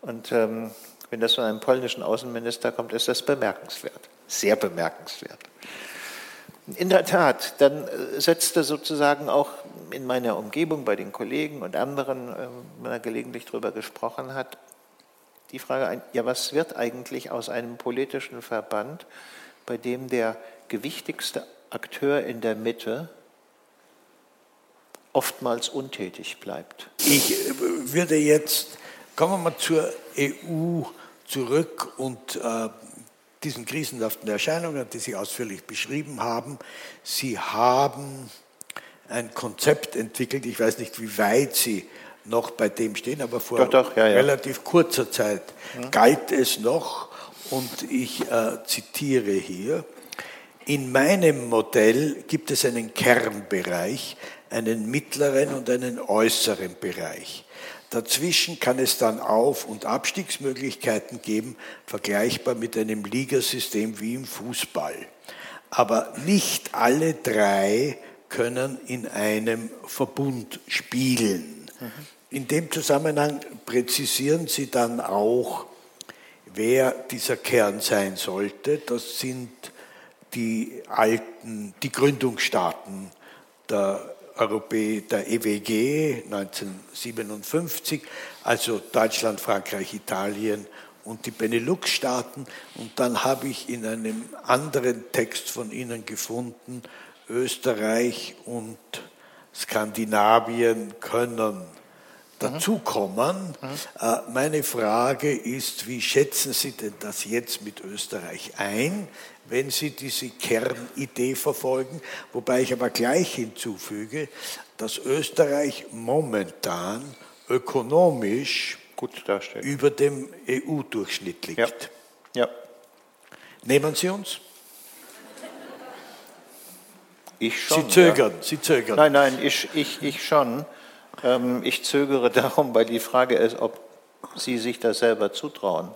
Und ähm, wenn das von einem polnischen Außenminister kommt, ist das bemerkenswert, sehr bemerkenswert. In der Tat, dann äh, setzte sozusagen auch in meiner Umgebung bei den Kollegen und anderen, äh, man gelegentlich darüber gesprochen hat, die Frage ein, ja, was wird eigentlich aus einem politischen Verband, bei dem der gewichtigste Akteur in der Mitte oftmals untätig bleibt? Ich äh, würde jetzt, kommen wir mal zur EU zurück und äh, diesen krisenhaften Erscheinungen, die Sie ausführlich beschrieben haben. Sie haben ein Konzept entwickelt, ich weiß nicht, wie weit Sie noch bei dem stehen, aber vor doch, doch, ja, ja. relativ kurzer Zeit ja. galt es noch und ich äh, zitiere hier, in meinem Modell gibt es einen Kernbereich, einen mittleren und einen äußeren Bereich. Dazwischen kann es dann Auf- und Abstiegsmöglichkeiten geben, vergleichbar mit einem Ligasystem wie im Fußball. Aber nicht alle drei können in einem Verbund spielen. In dem Zusammenhang präzisieren Sie dann auch, wer dieser Kern sein sollte. Das sind die alten, die Gründungsstaaten der Europä der EWG 1957, also Deutschland, Frankreich, Italien und die Benelux-Staaten. Und dann habe ich in einem anderen Text von Ihnen gefunden, Österreich und Skandinavien können dazukommen. Mhm. Meine Frage ist, wie schätzen Sie denn das jetzt mit Österreich ein? Wenn Sie diese Kernidee verfolgen. Wobei ich aber gleich hinzufüge, dass Österreich momentan ökonomisch über dem EU-Durchschnitt liegt. Ja. ja. Nehmen Sie uns? Ich schon. Sie zögern, ja. Sie zögern. Nein, nein, ich, ich, ich schon. Ähm, ich zögere darum, weil die Frage ist, ob Sie sich das selber zutrauen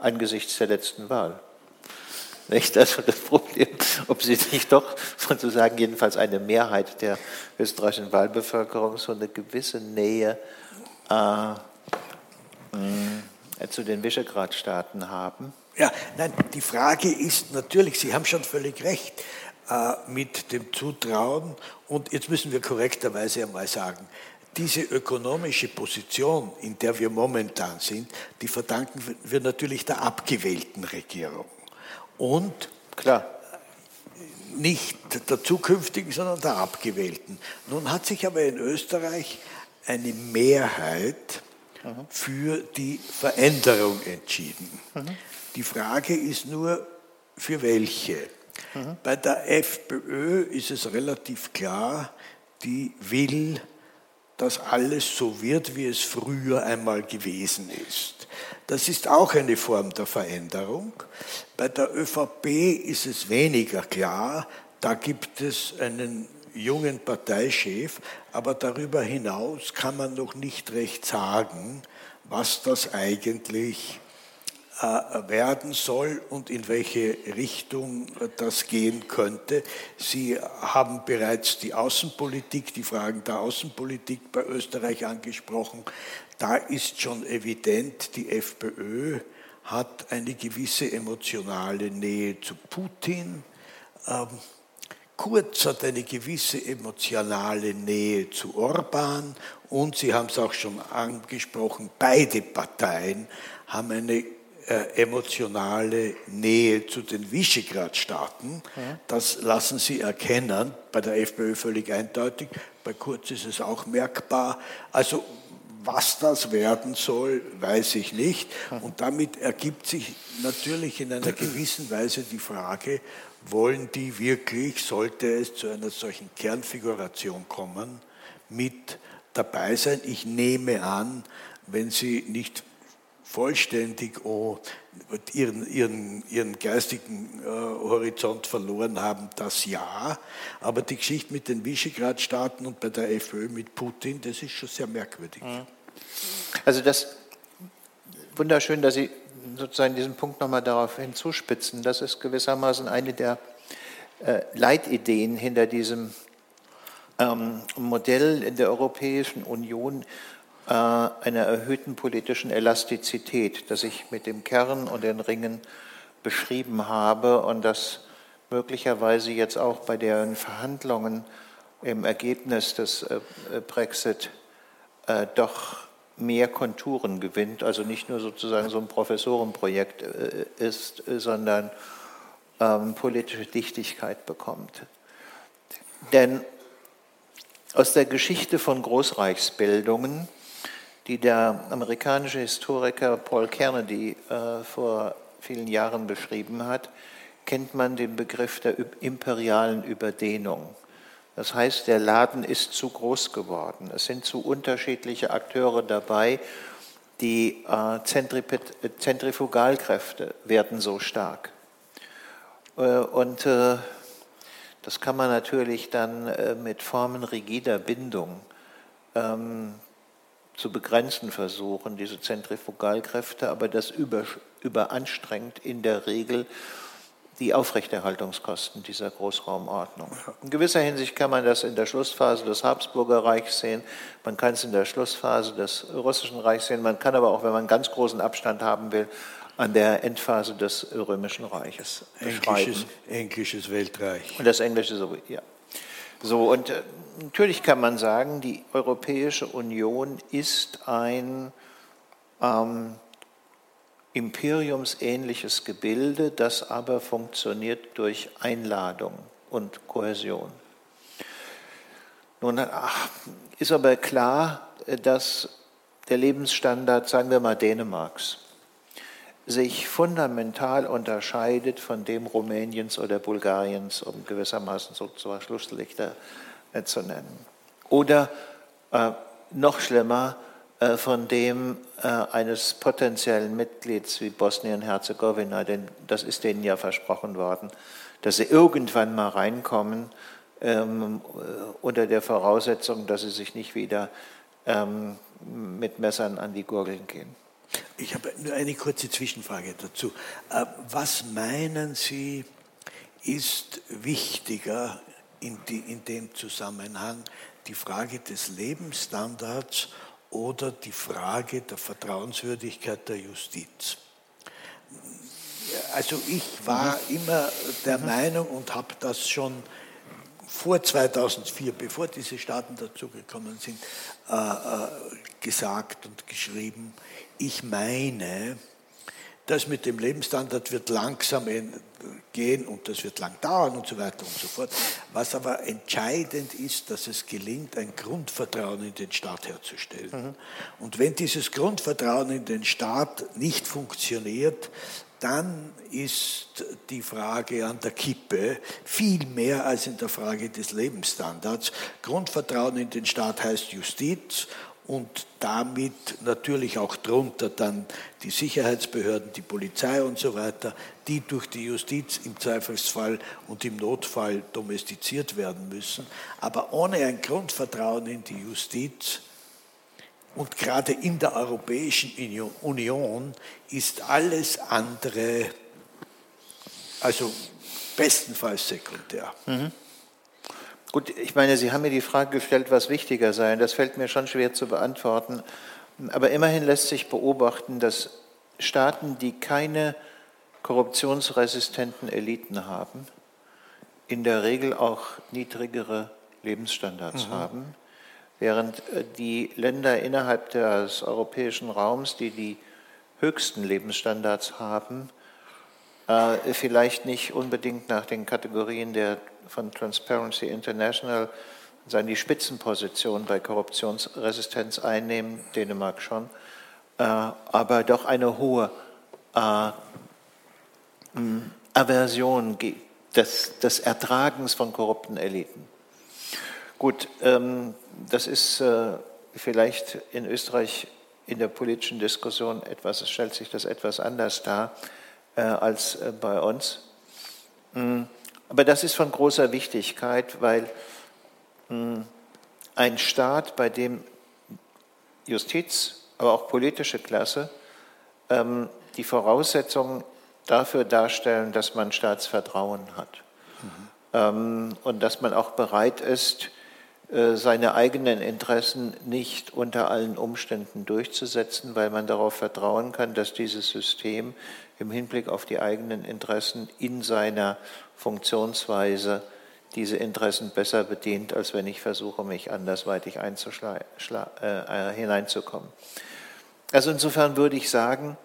angesichts der letzten Wahl. Nicht? Also das Problem, ob sie nicht doch sozusagen jedenfalls eine Mehrheit der österreichischen Wahlbevölkerung so eine gewisse Nähe äh, mh, äh, zu den Visegrad-Staaten haben. Ja, nein, die Frage ist natürlich, Sie haben schon völlig recht äh, mit dem Zutrauen und jetzt müssen wir korrekterweise einmal sagen, diese ökonomische Position, in der wir momentan sind, die verdanken wir natürlich der abgewählten Regierung und Klar. nicht der zukünftigen, sondern der abgewählten. Nun hat sich aber in Österreich eine Mehrheit mhm. für die Veränderung entschieden. Mhm. Die Frage ist nur, für welche. Mhm. Bei der FPÖ ist es relativ klar, die will, dass alles so wird, wie es früher einmal gewesen ist. Das ist auch eine Form der Veränderung. Bei der ÖVP ist es weniger klar. Da gibt es einen jungen Parteichef, aber darüber hinaus kann man noch nicht recht sagen, was das eigentlich äh, werden soll und in welche Richtung das gehen könnte. Sie haben bereits die Außenpolitik, die Fragen der Außenpolitik bei Österreich angesprochen. Da ist schon evident, die FPÖ hat eine gewisse emotionale Nähe zu Putin. Ähm, Kurz hat eine gewisse emotionale Nähe zu Orban und Sie haben es auch schon angesprochen, beide Parteien haben eine äh, emotionale Nähe zu den Visegrad-Staaten. Das lassen Sie erkennen, bei der FPÖ völlig eindeutig, bei Kurz ist es auch merkbar. Also was das werden soll, weiß ich nicht. Und damit ergibt sich natürlich in einer gewissen Weise die Frage, wollen die wirklich, sollte es zu einer solchen Kernfiguration kommen, mit dabei sein? Ich nehme an, wenn sie nicht vollständig oh, ihren, ihren, ihren geistigen äh, Horizont verloren haben, das ja. Aber die Geschichte mit den Visegrad-Staaten und bei der FÖ mit Putin, das ist schon sehr merkwürdig. Mhm. Also das wunderschön, dass Sie sozusagen diesen Punkt nochmal darauf hinzuspitzen. Das ist gewissermaßen eine der äh, Leitideen hinter diesem ähm, Modell in der Europäischen Union, einer erhöhten politischen Elastizität, das ich mit dem Kern und den Ringen beschrieben habe und das möglicherweise jetzt auch bei den Verhandlungen im Ergebnis des äh, Brexit äh, doch mehr Konturen gewinnt, also nicht nur sozusagen so ein Professorenprojekt äh, ist, sondern ähm, politische Dichtigkeit bekommt. Denn aus der Geschichte von Großreichsbildungen, die der amerikanische Historiker Paul Kennedy äh, vor vielen Jahren beschrieben hat, kennt man den Begriff der imperialen Überdehnung. Das heißt, der Laden ist zu groß geworden. Es sind zu unterschiedliche Akteure dabei. Die äh, Zentrifugalkräfte werden so stark. Äh, und äh, das kann man natürlich dann äh, mit Formen rigider Bindung ähm, zu begrenzen versuchen, diese Zentrifugalkräfte, aber das über, überanstrengt in der Regel die Aufrechterhaltungskosten dieser Großraumordnung. In gewisser Hinsicht kann man das in der Schlussphase des Habsburger Reichs sehen, man kann es in der Schlussphase des Russischen Reichs sehen, man kann aber auch, wenn man ganz großen Abstand haben will, an der Endphase des Römischen Reiches beschreiben. Englisches, Weltreich. Und das Englische ja. So, und äh, natürlich kann man sagen, die Europäische Union ist ein ähm, imperiumsähnliches Gebilde, das aber funktioniert durch Einladung und Kohäsion. Nun ach, ist aber klar, dass der Lebensstandard, sagen wir mal Dänemarks, sich fundamental unterscheidet von dem Rumäniens oder Bulgariens, um gewissermaßen so zwei Schlusslichter äh, zu nennen. Oder äh, noch schlimmer, äh, von dem äh, eines potenziellen Mitglieds wie Bosnien-Herzegowina, denn das ist denen ja versprochen worden, dass sie irgendwann mal reinkommen, ähm, äh, unter der Voraussetzung, dass sie sich nicht wieder ähm, mit Messern an die Gurgeln gehen. Ich habe nur eine kurze Zwischenfrage dazu. Was meinen Sie, ist wichtiger in, die, in dem Zusammenhang, die Frage des Lebensstandards oder die Frage der Vertrauenswürdigkeit der Justiz. Also ich war mhm. immer der mhm. Meinung und habe das schon vor 2004, bevor diese Staaten dazugekommen sind, äh, äh, gesagt und geschrieben. Ich meine, das mit dem Lebensstandard wird langsam gehen und das wird lang dauern und so weiter und so fort. Was aber entscheidend ist, dass es gelingt, ein Grundvertrauen in den Staat herzustellen. Mhm. Und wenn dieses Grundvertrauen in den Staat nicht funktioniert, dann ist die Frage an der Kippe viel mehr als in der Frage des Lebensstandards. Grundvertrauen in den Staat heißt Justiz und damit natürlich auch drunter dann die Sicherheitsbehörden, die Polizei und so weiter, die durch die Justiz im Zweifelsfall und im Notfall domestiziert werden müssen. Aber ohne ein Grundvertrauen in die Justiz und gerade in der Europäischen Union ist alles andere, also bestenfalls sekundär. Mhm. Gut, ich meine, Sie haben mir die Frage gestellt, was wichtiger sei. Das fällt mir schon schwer zu beantworten. Aber immerhin lässt sich beobachten, dass Staaten, die keine korruptionsresistenten Eliten haben, in der Regel auch niedrigere Lebensstandards mhm. haben, während äh, die Länder innerhalb des europäischen Raums, die die höchsten Lebensstandards haben, äh, vielleicht nicht unbedingt nach den Kategorien der von Transparency International sagen die Spitzenposition bei Korruptionsresistenz einnehmen, Dänemark schon, äh, aber doch eine hohe äh, Aversion des, des, Ertragens von korrupten Eliten. Gut, ähm, das ist äh, vielleicht in Österreich in der politischen Diskussion etwas, es stellt sich das etwas anders dar als äh, bei uns. Mhm. Aber das ist von großer Wichtigkeit, weil hm, ein Staat, bei dem Justiz, aber auch politische Klasse ähm, die Voraussetzungen dafür darstellen, dass man Staatsvertrauen hat. Mhm. und dass man auch bereit ist, äh, seine eigenen Interessen nicht unter allen Umständen durchzusetzen, weil man darauf vertrauen kann, dass dieses System im Hinblick auf die eigenen Interessen in seiner Funktionsweise diese Interessen besser bedient, als wenn ich versuche, mich andersweitig äh, hineinzukommen. Also insofern würde ich sagen,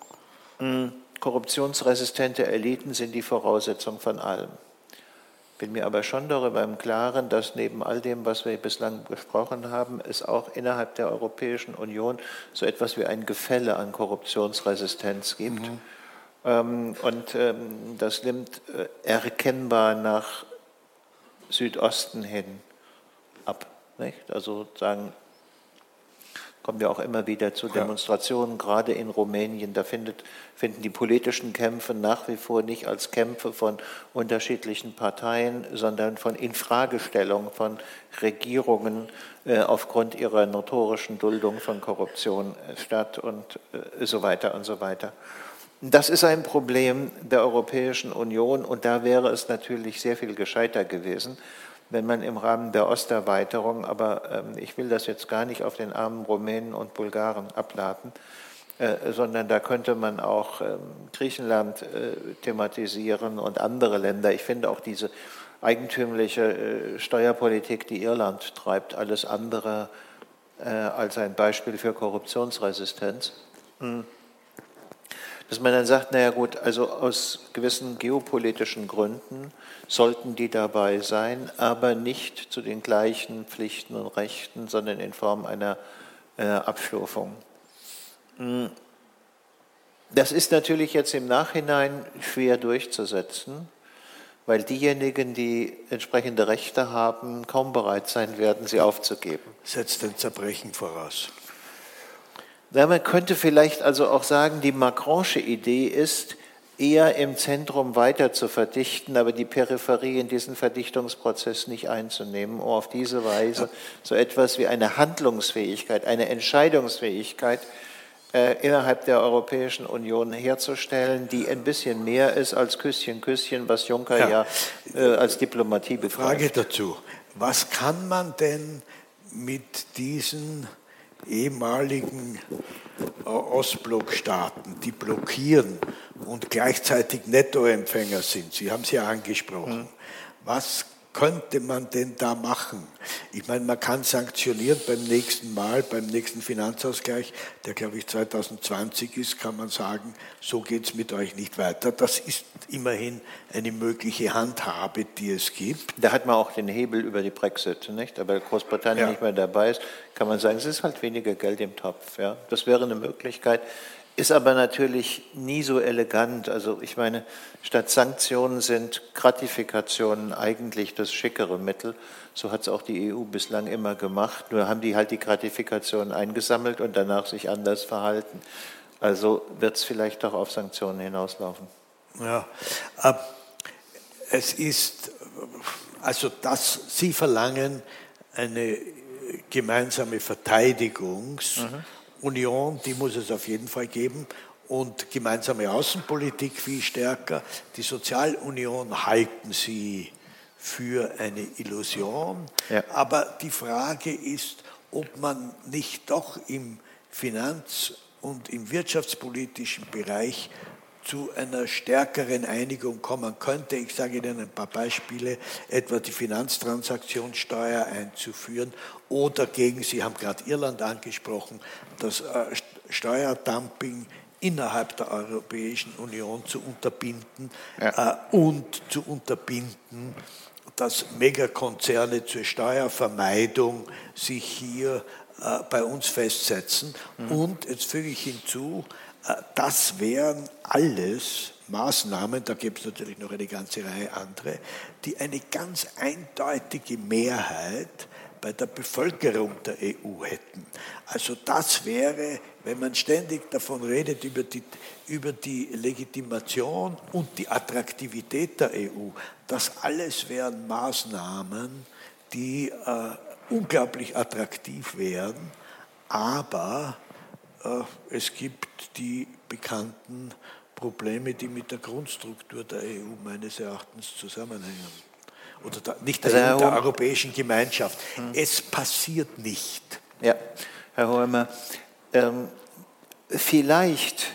mh, korruptionsresistente Eliten sind die Voraussetzung von allem. Bin mir aber schon darüber im Klaren, dass neben all dem, was wir bislang besprochen haben, es auch innerhalb der Europäischen Union so etwas wie ein Gefälle an Korruptionsresistenz gibt. Mhm. Ähm, und ähm, das nimmt äh, erkennbar nach Südosten hin ab. Nicht? Also sagen, kommen wir auch immer wieder zu Demonstrationen, gerade in Rumänien. Da findet, finden die politischen Kämpfe nach wie vor nicht als Kämpfe von unterschiedlichen Parteien, sondern von Infragestellung von Regierungen äh, aufgrund ihrer notorischen Duldung von Korruption äh, statt und äh, so weiter und so weiter. Das ist ein Problem der Europäischen Union und da wäre es natürlich sehr viel gescheiter gewesen, wenn man im Rahmen der Osterweiterung, aber ähm, ich will das jetzt gar nicht auf den armen Rumänen und Bulgaren abladen, äh, sondern da könnte man auch ähm, Griechenland äh, thematisieren und andere Länder. Ich finde auch diese eigentümliche äh, Steuerpolitik, die Irland treibt, alles andere als ein Beispiel für Korruptionsresistenz. Hm dass man dann sagt, naja gut, also aus gewissen geopolitischen Gründen sollten die dabei sein, aber nicht zu den gleichen Pflichten und Rechten, sondern in Form einer äh, Abstufung. Hm. Das ist natürlich jetzt im Nachhinein schwer durchzusetzen, weil diejenigen, die entsprechende Rechte haben, kaum bereit sein werden, sie aufzugeben. Setzt ein Zerbrechen voraus. Ja, man könnte vielleicht also auch sagen, die Macronische Idee ist, eher im Zentrum weiter zu verdichten, aber die Peripherie in diesen Verdichtungsprozess nicht einzunehmen, um auf diese Weise so etwas wie eine Handlungsfähigkeit, eine Entscheidungsfähigkeit äh, innerhalb der Europäischen Union herzustellen, die ein bisschen mehr ist als Küsschen, Küsschen, was Juncker ja, ja äh, als Diplomatie begreift. Frage dazu, was kann man denn mit diesen ehemaligen äh, Ostblockstaaten, die blockieren und gleichzeitig Nettoempfänger sind. Sie haben es ja angesprochen. Mhm. Was könnte man denn da machen? Ich meine, man kann sanktionieren beim nächsten Mal, beim nächsten Finanzausgleich, der glaube ich 2020 ist, kann man sagen, so geht es mit euch nicht weiter. Das ist immerhin eine mögliche Handhabe, die es gibt. Da hat man auch den Hebel über die Brexit, nicht? Aber Großbritannien ja. nicht mehr dabei ist, kann man sagen, es ist halt weniger Geld im Topf. Ja? Das wäre eine Möglichkeit. Ist aber natürlich nie so elegant. Also ich meine, statt Sanktionen sind Gratifikationen eigentlich das schickere Mittel. So hat es auch die EU bislang immer gemacht. Nur haben die halt die Gratifikationen eingesammelt und danach sich anders verhalten. Also wird es vielleicht doch auf Sanktionen hinauslaufen. Ja, äh, es ist, also dass Sie verlangen eine gemeinsame Verteidigungs- mhm Union, die muss es auf jeden Fall geben. Und gemeinsame Außenpolitik viel stärker. Die Sozialunion halten Sie für eine Illusion. Ja. Aber die Frage ist, ob man nicht doch im Finanz- und im wirtschaftspolitischen Bereich zu einer stärkeren Einigung kommen könnte. Ich sage Ihnen ein paar Beispiele, etwa die Finanztransaktionssteuer einzuführen oder gegen, Sie haben gerade Irland angesprochen, das äh, Steuerdumping innerhalb der Europäischen Union zu unterbinden ja. Äh, und zu unterbinden, dass Megakonzerne zur Steuervermeidung sich hier äh, bei uns festsetzen. Mhm. Und jetzt füge ich hinzu, das wären alles Maßnahmen, da gibt es natürlich noch eine ganze Reihe andere, die eine ganz eindeutige Mehrheit bei der Bevölkerung der EU hätten. Also das wäre, wenn man ständig davon redet, über die, über die Legitimation und die Attraktivität der EU, das alles wären Maßnahmen, die äh, unglaublich attraktiv wären, aber äh, es gibt die bekannten Probleme, die mit der Grundstruktur der EU meines Erachtens zusammenhängen. Oder der, nicht der, also, EU, der Europäischen Gemeinschaft. Hm. Es passiert nicht. Ja, Herr Hohmer, ähm, vielleicht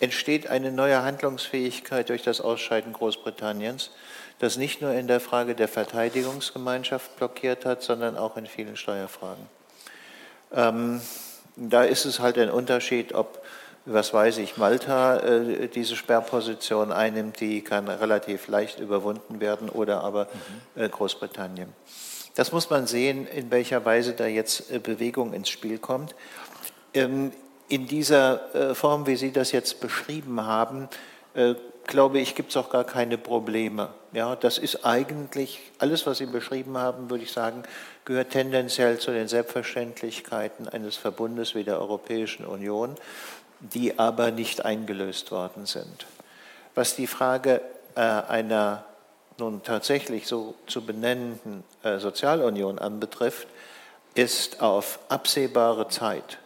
entsteht eine neue Handlungsfähigkeit durch das Ausscheiden Großbritanniens. das nicht nur in der Frage der Verteidigungsgemeinschaft blockiert hat, sondern auch in vielen Steuerfragen. Ähm, da ist es halt ein Unterschied, ob, was weiß ich, Malta äh, diese Sperrposition einnimmt, die kann relativ leicht überwunden werden, oder aber äh, Großbritannien. Das muss man sehen, in welcher Weise da jetzt äh, Bewegung ins Spiel kommt. Ähm, in dieser Form, wie Sie das jetzt beschrieben haben, glaube ich, gibt es auch gar keine Probleme. Ja, das ist eigentlich, alles, was Sie beschrieben haben, würde ich sagen, gehört tendenziell zu den Selbstverständlichkeiten eines Verbundes wie der Europäischen Union, die aber nicht eingelöst worden sind. Was die Frage äh, einer nun tatsächlich so zu benennenden äh, Sozialunion anbetrifft, ist auf absehbare Zeit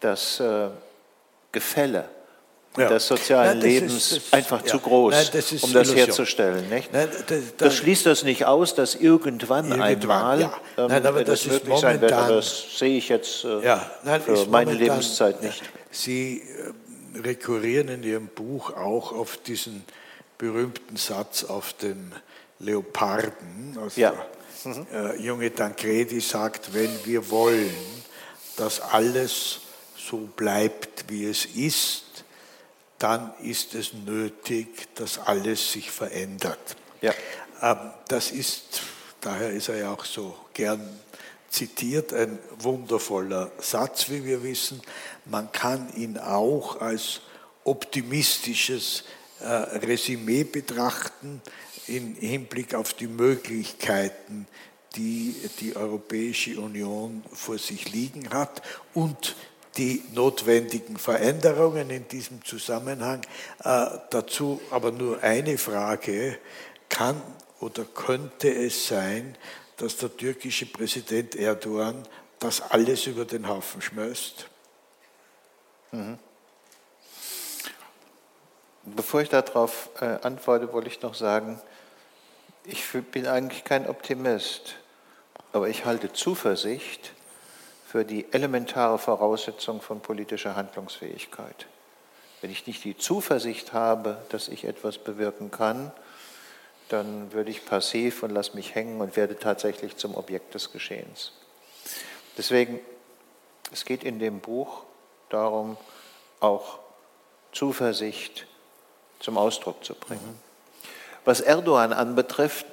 das äh, Gefälle ja. des sozialen Nein, Lebens ist, das, einfach ja. zu groß, Nein, das um das Illusion. herzustellen. Nicht? Nein, das, das, schließt das nicht aus, dass irgendwann, irgendwann einmal ja. ähm, Nein, aber das, möglich momentan, sein wird, aber das sehe ich jetzt äh. Nein, für meine momentan, Lebenszeit nicht. Sie äh, rekurrieren in Ihrem Buch auch auf diesen berühmten Satz auf dem Leoparden. Also ja. Mhm. äh, junge Tancredi sagt, wenn wir wollen, dass alles so bleibt, wie es ist, dann ist es nötig, dass alles sich verändert. Ja. Ähm, das ist, daher ist er ja auch so gern zitiert, ein wundervoller Satz, wie wir wissen. Man kann ihn auch als optimistisches äh, Resümee betrachten im Hinblick auf die Möglichkeiten, die die Europäische Union vor sich liegen hat und die notwendigen Veränderungen in diesem Zusammenhang. Äh, dazu aber nur eine Frage. Kann oder könnte es sein, dass der türkische Präsident Erdogan das alles über den Haufen schmeißt? Mhm. Bevor ich darauf äh, antworte, wollte ich noch sagen, ich bin eigentlich kein Optimist, aber ich halte Zuversicht für die elementare Voraussetzung von politischer Handlungsfähigkeit. Wenn ich nicht die Zuversicht habe, dass ich etwas bewirken kann, dann würde ich passiv und lasse mich hängen und werde tatsächlich zum Objekt des Geschehens. Deswegen, es geht in dem Buch darum, auch Zuversicht zum Ausdruck zu bringen. Was Erdogan anbetrifft,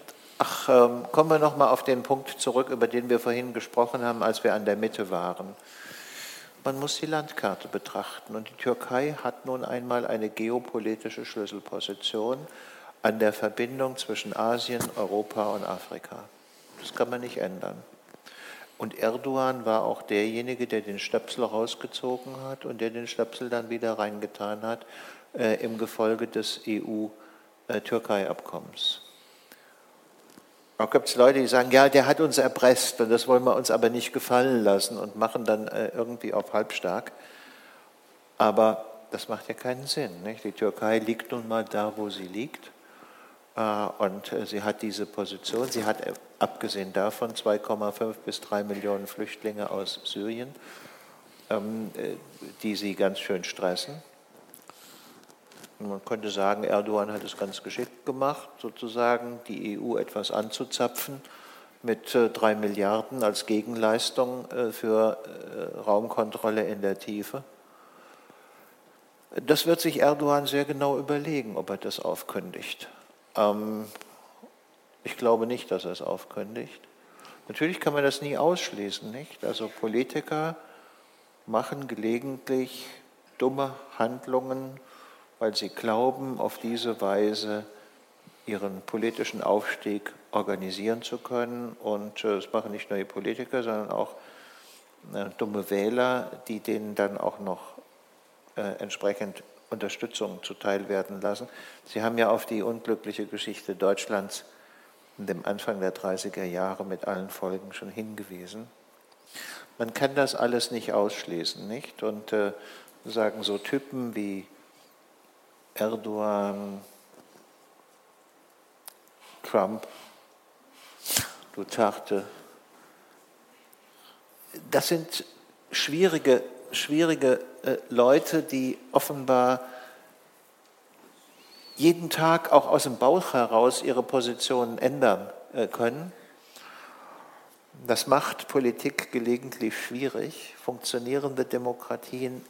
Ach, ähm, kommen wir noch mal auf den Punkt zurück, über den wir vorhin gesprochen haben, als wir an der Mitte waren. Man muss die Landkarte betrachten und die Türkei hat nun einmal eine geopolitische Schlüsselposition an der Verbindung zwischen Asien, Europa und Afrika. Das kann man nicht ändern. Und Erdogan war auch derjenige, der den Stöpsel rausgezogen hat und der den Stöpsel dann wieder reingetan hat äh, im Gefolge des EU-Türkei-Abkommens. Auch gibt es Leute, die sagen, ja, der hat uns erpresst und das wollen wir uns aber nicht gefallen lassen und machen dann äh, irgendwie auf halbstark. Aber das macht ja keinen Sinn. Nicht? Die Türkei liegt nun mal da, wo sie liegt. Äh, und äh, sie hat diese Position. Sie hat abgesehen davon 2,5 bis 3 Millionen Flüchtlinge aus Syrien, ähm, die sie ganz schön stressen. Man könnte sagen, Erdogan hat es ganz geschickt gemacht, sozusagen die EU etwas anzuzapfen mit äh, drei Milliarden als Gegenleistung äh, für äh, Raumkontrolle in der Tiefe. Das wird sich Erdogan sehr genau überlegen, ob er das aufkündigt. Ähm, ich glaube nicht, dass er es aufkündigt. Natürlich kann man das nie ausschließen, nicht? Also Politiker machen gelegentlich dumme Handlungen, weil sie glauben, auf diese Weise ihren politischen Aufstieg organisieren zu können. Und äh, das machen nicht nur die Politiker, sondern auch äh, dumme Wähler, die denen dann auch noch äh, entsprechend Unterstützung zuteil werden lassen. Sie haben ja auf die unglückliche Geschichte Deutschlands in dem Anfang der 30er Jahre mit allen Folgen schon hingewiesen. Man kann das alles nicht ausschließen, nicht? Und äh, sagen so Typen wie Erdogan, Trump, Duterte. Das sind schwierige, schwierige äh, Leute, die offenbar jeden Tag auch aus dem Bauch heraus ihre Positionen ändern äh, können. Das macht Politik gelegentlich schwierig. Funktionierende Demokratien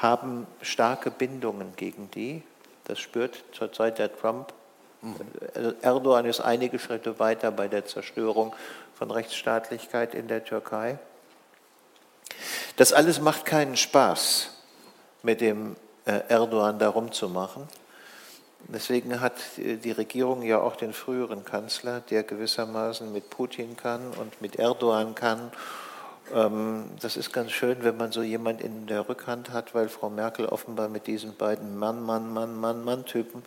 haben starke Bindungen gegen die. Das spürt zurzeit der Trump. Mhm. Erdogan ist einige Schritte weiter bei der Zerstörung von Rechtsstaatlichkeit in der Türkei. Das alles macht keinen Spaß, mit dem äh, Erdogan da rumzumachen. Deswegen hat die Regierung ja auch den früheren Kanzler, der gewissermaßen mit Putin kann und mit Erdogan kann. Ähm, das ist ganz schön, wenn man so jemand in der Rückhand hat, weil Frau Merkel offenbar mit diesen beiden Mann, Mann, Mann, Mann, Mann-Typen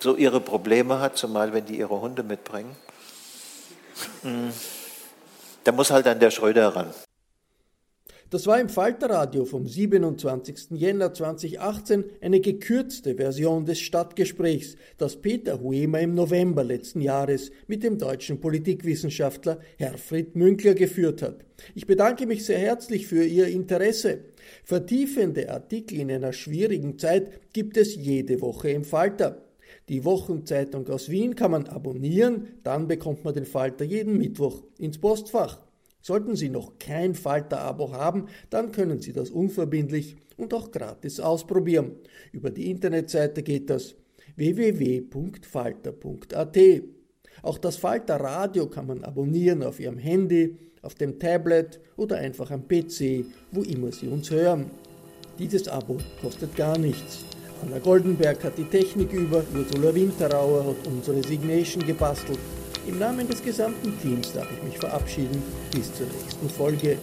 so ihre Probleme hat, zumal wenn die ihre Hunde mitbringen. Hm. Da muss halt dann der Schröder ran. Das war im Falterradio vom 27. Jänner 2018 eine gekürzte Version des Stadtgesprächs, das Peter Huemer im November letzten Jahres mit dem deutschen Politikwissenschaftler Herfried Münkler geführt hat. Ich bedanke mich sehr herzlich für Ihr Interesse. Vertiefende Artikel in einer schwierigen Zeit gibt es jede Woche im Falter. Die Wochenzeitung aus Wien kann man abonnieren, dann bekommt man den Falter jeden Mittwoch ins Postfach. Sollten Sie noch kein Falter-Abo haben, dann können Sie das unverbindlich und auch gratis ausprobieren. Über die Internetseite geht das www.falter.at. Auch das Falter Radio kann man abonnieren auf Ihrem Handy, auf dem Tablet oder einfach am PC, wo immer Sie uns hören. Dieses Abo kostet gar nichts. Anna Goldenberg hat die Technik über, Ursula Winterauer hat unsere Signation gebastelt im Namen des gesamten Teams darf ich mich verabschieden. Bis zur nächsten Folge.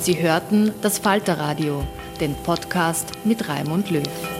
Sie hörten das Falterradio, den Podcast mit Raimund Löw.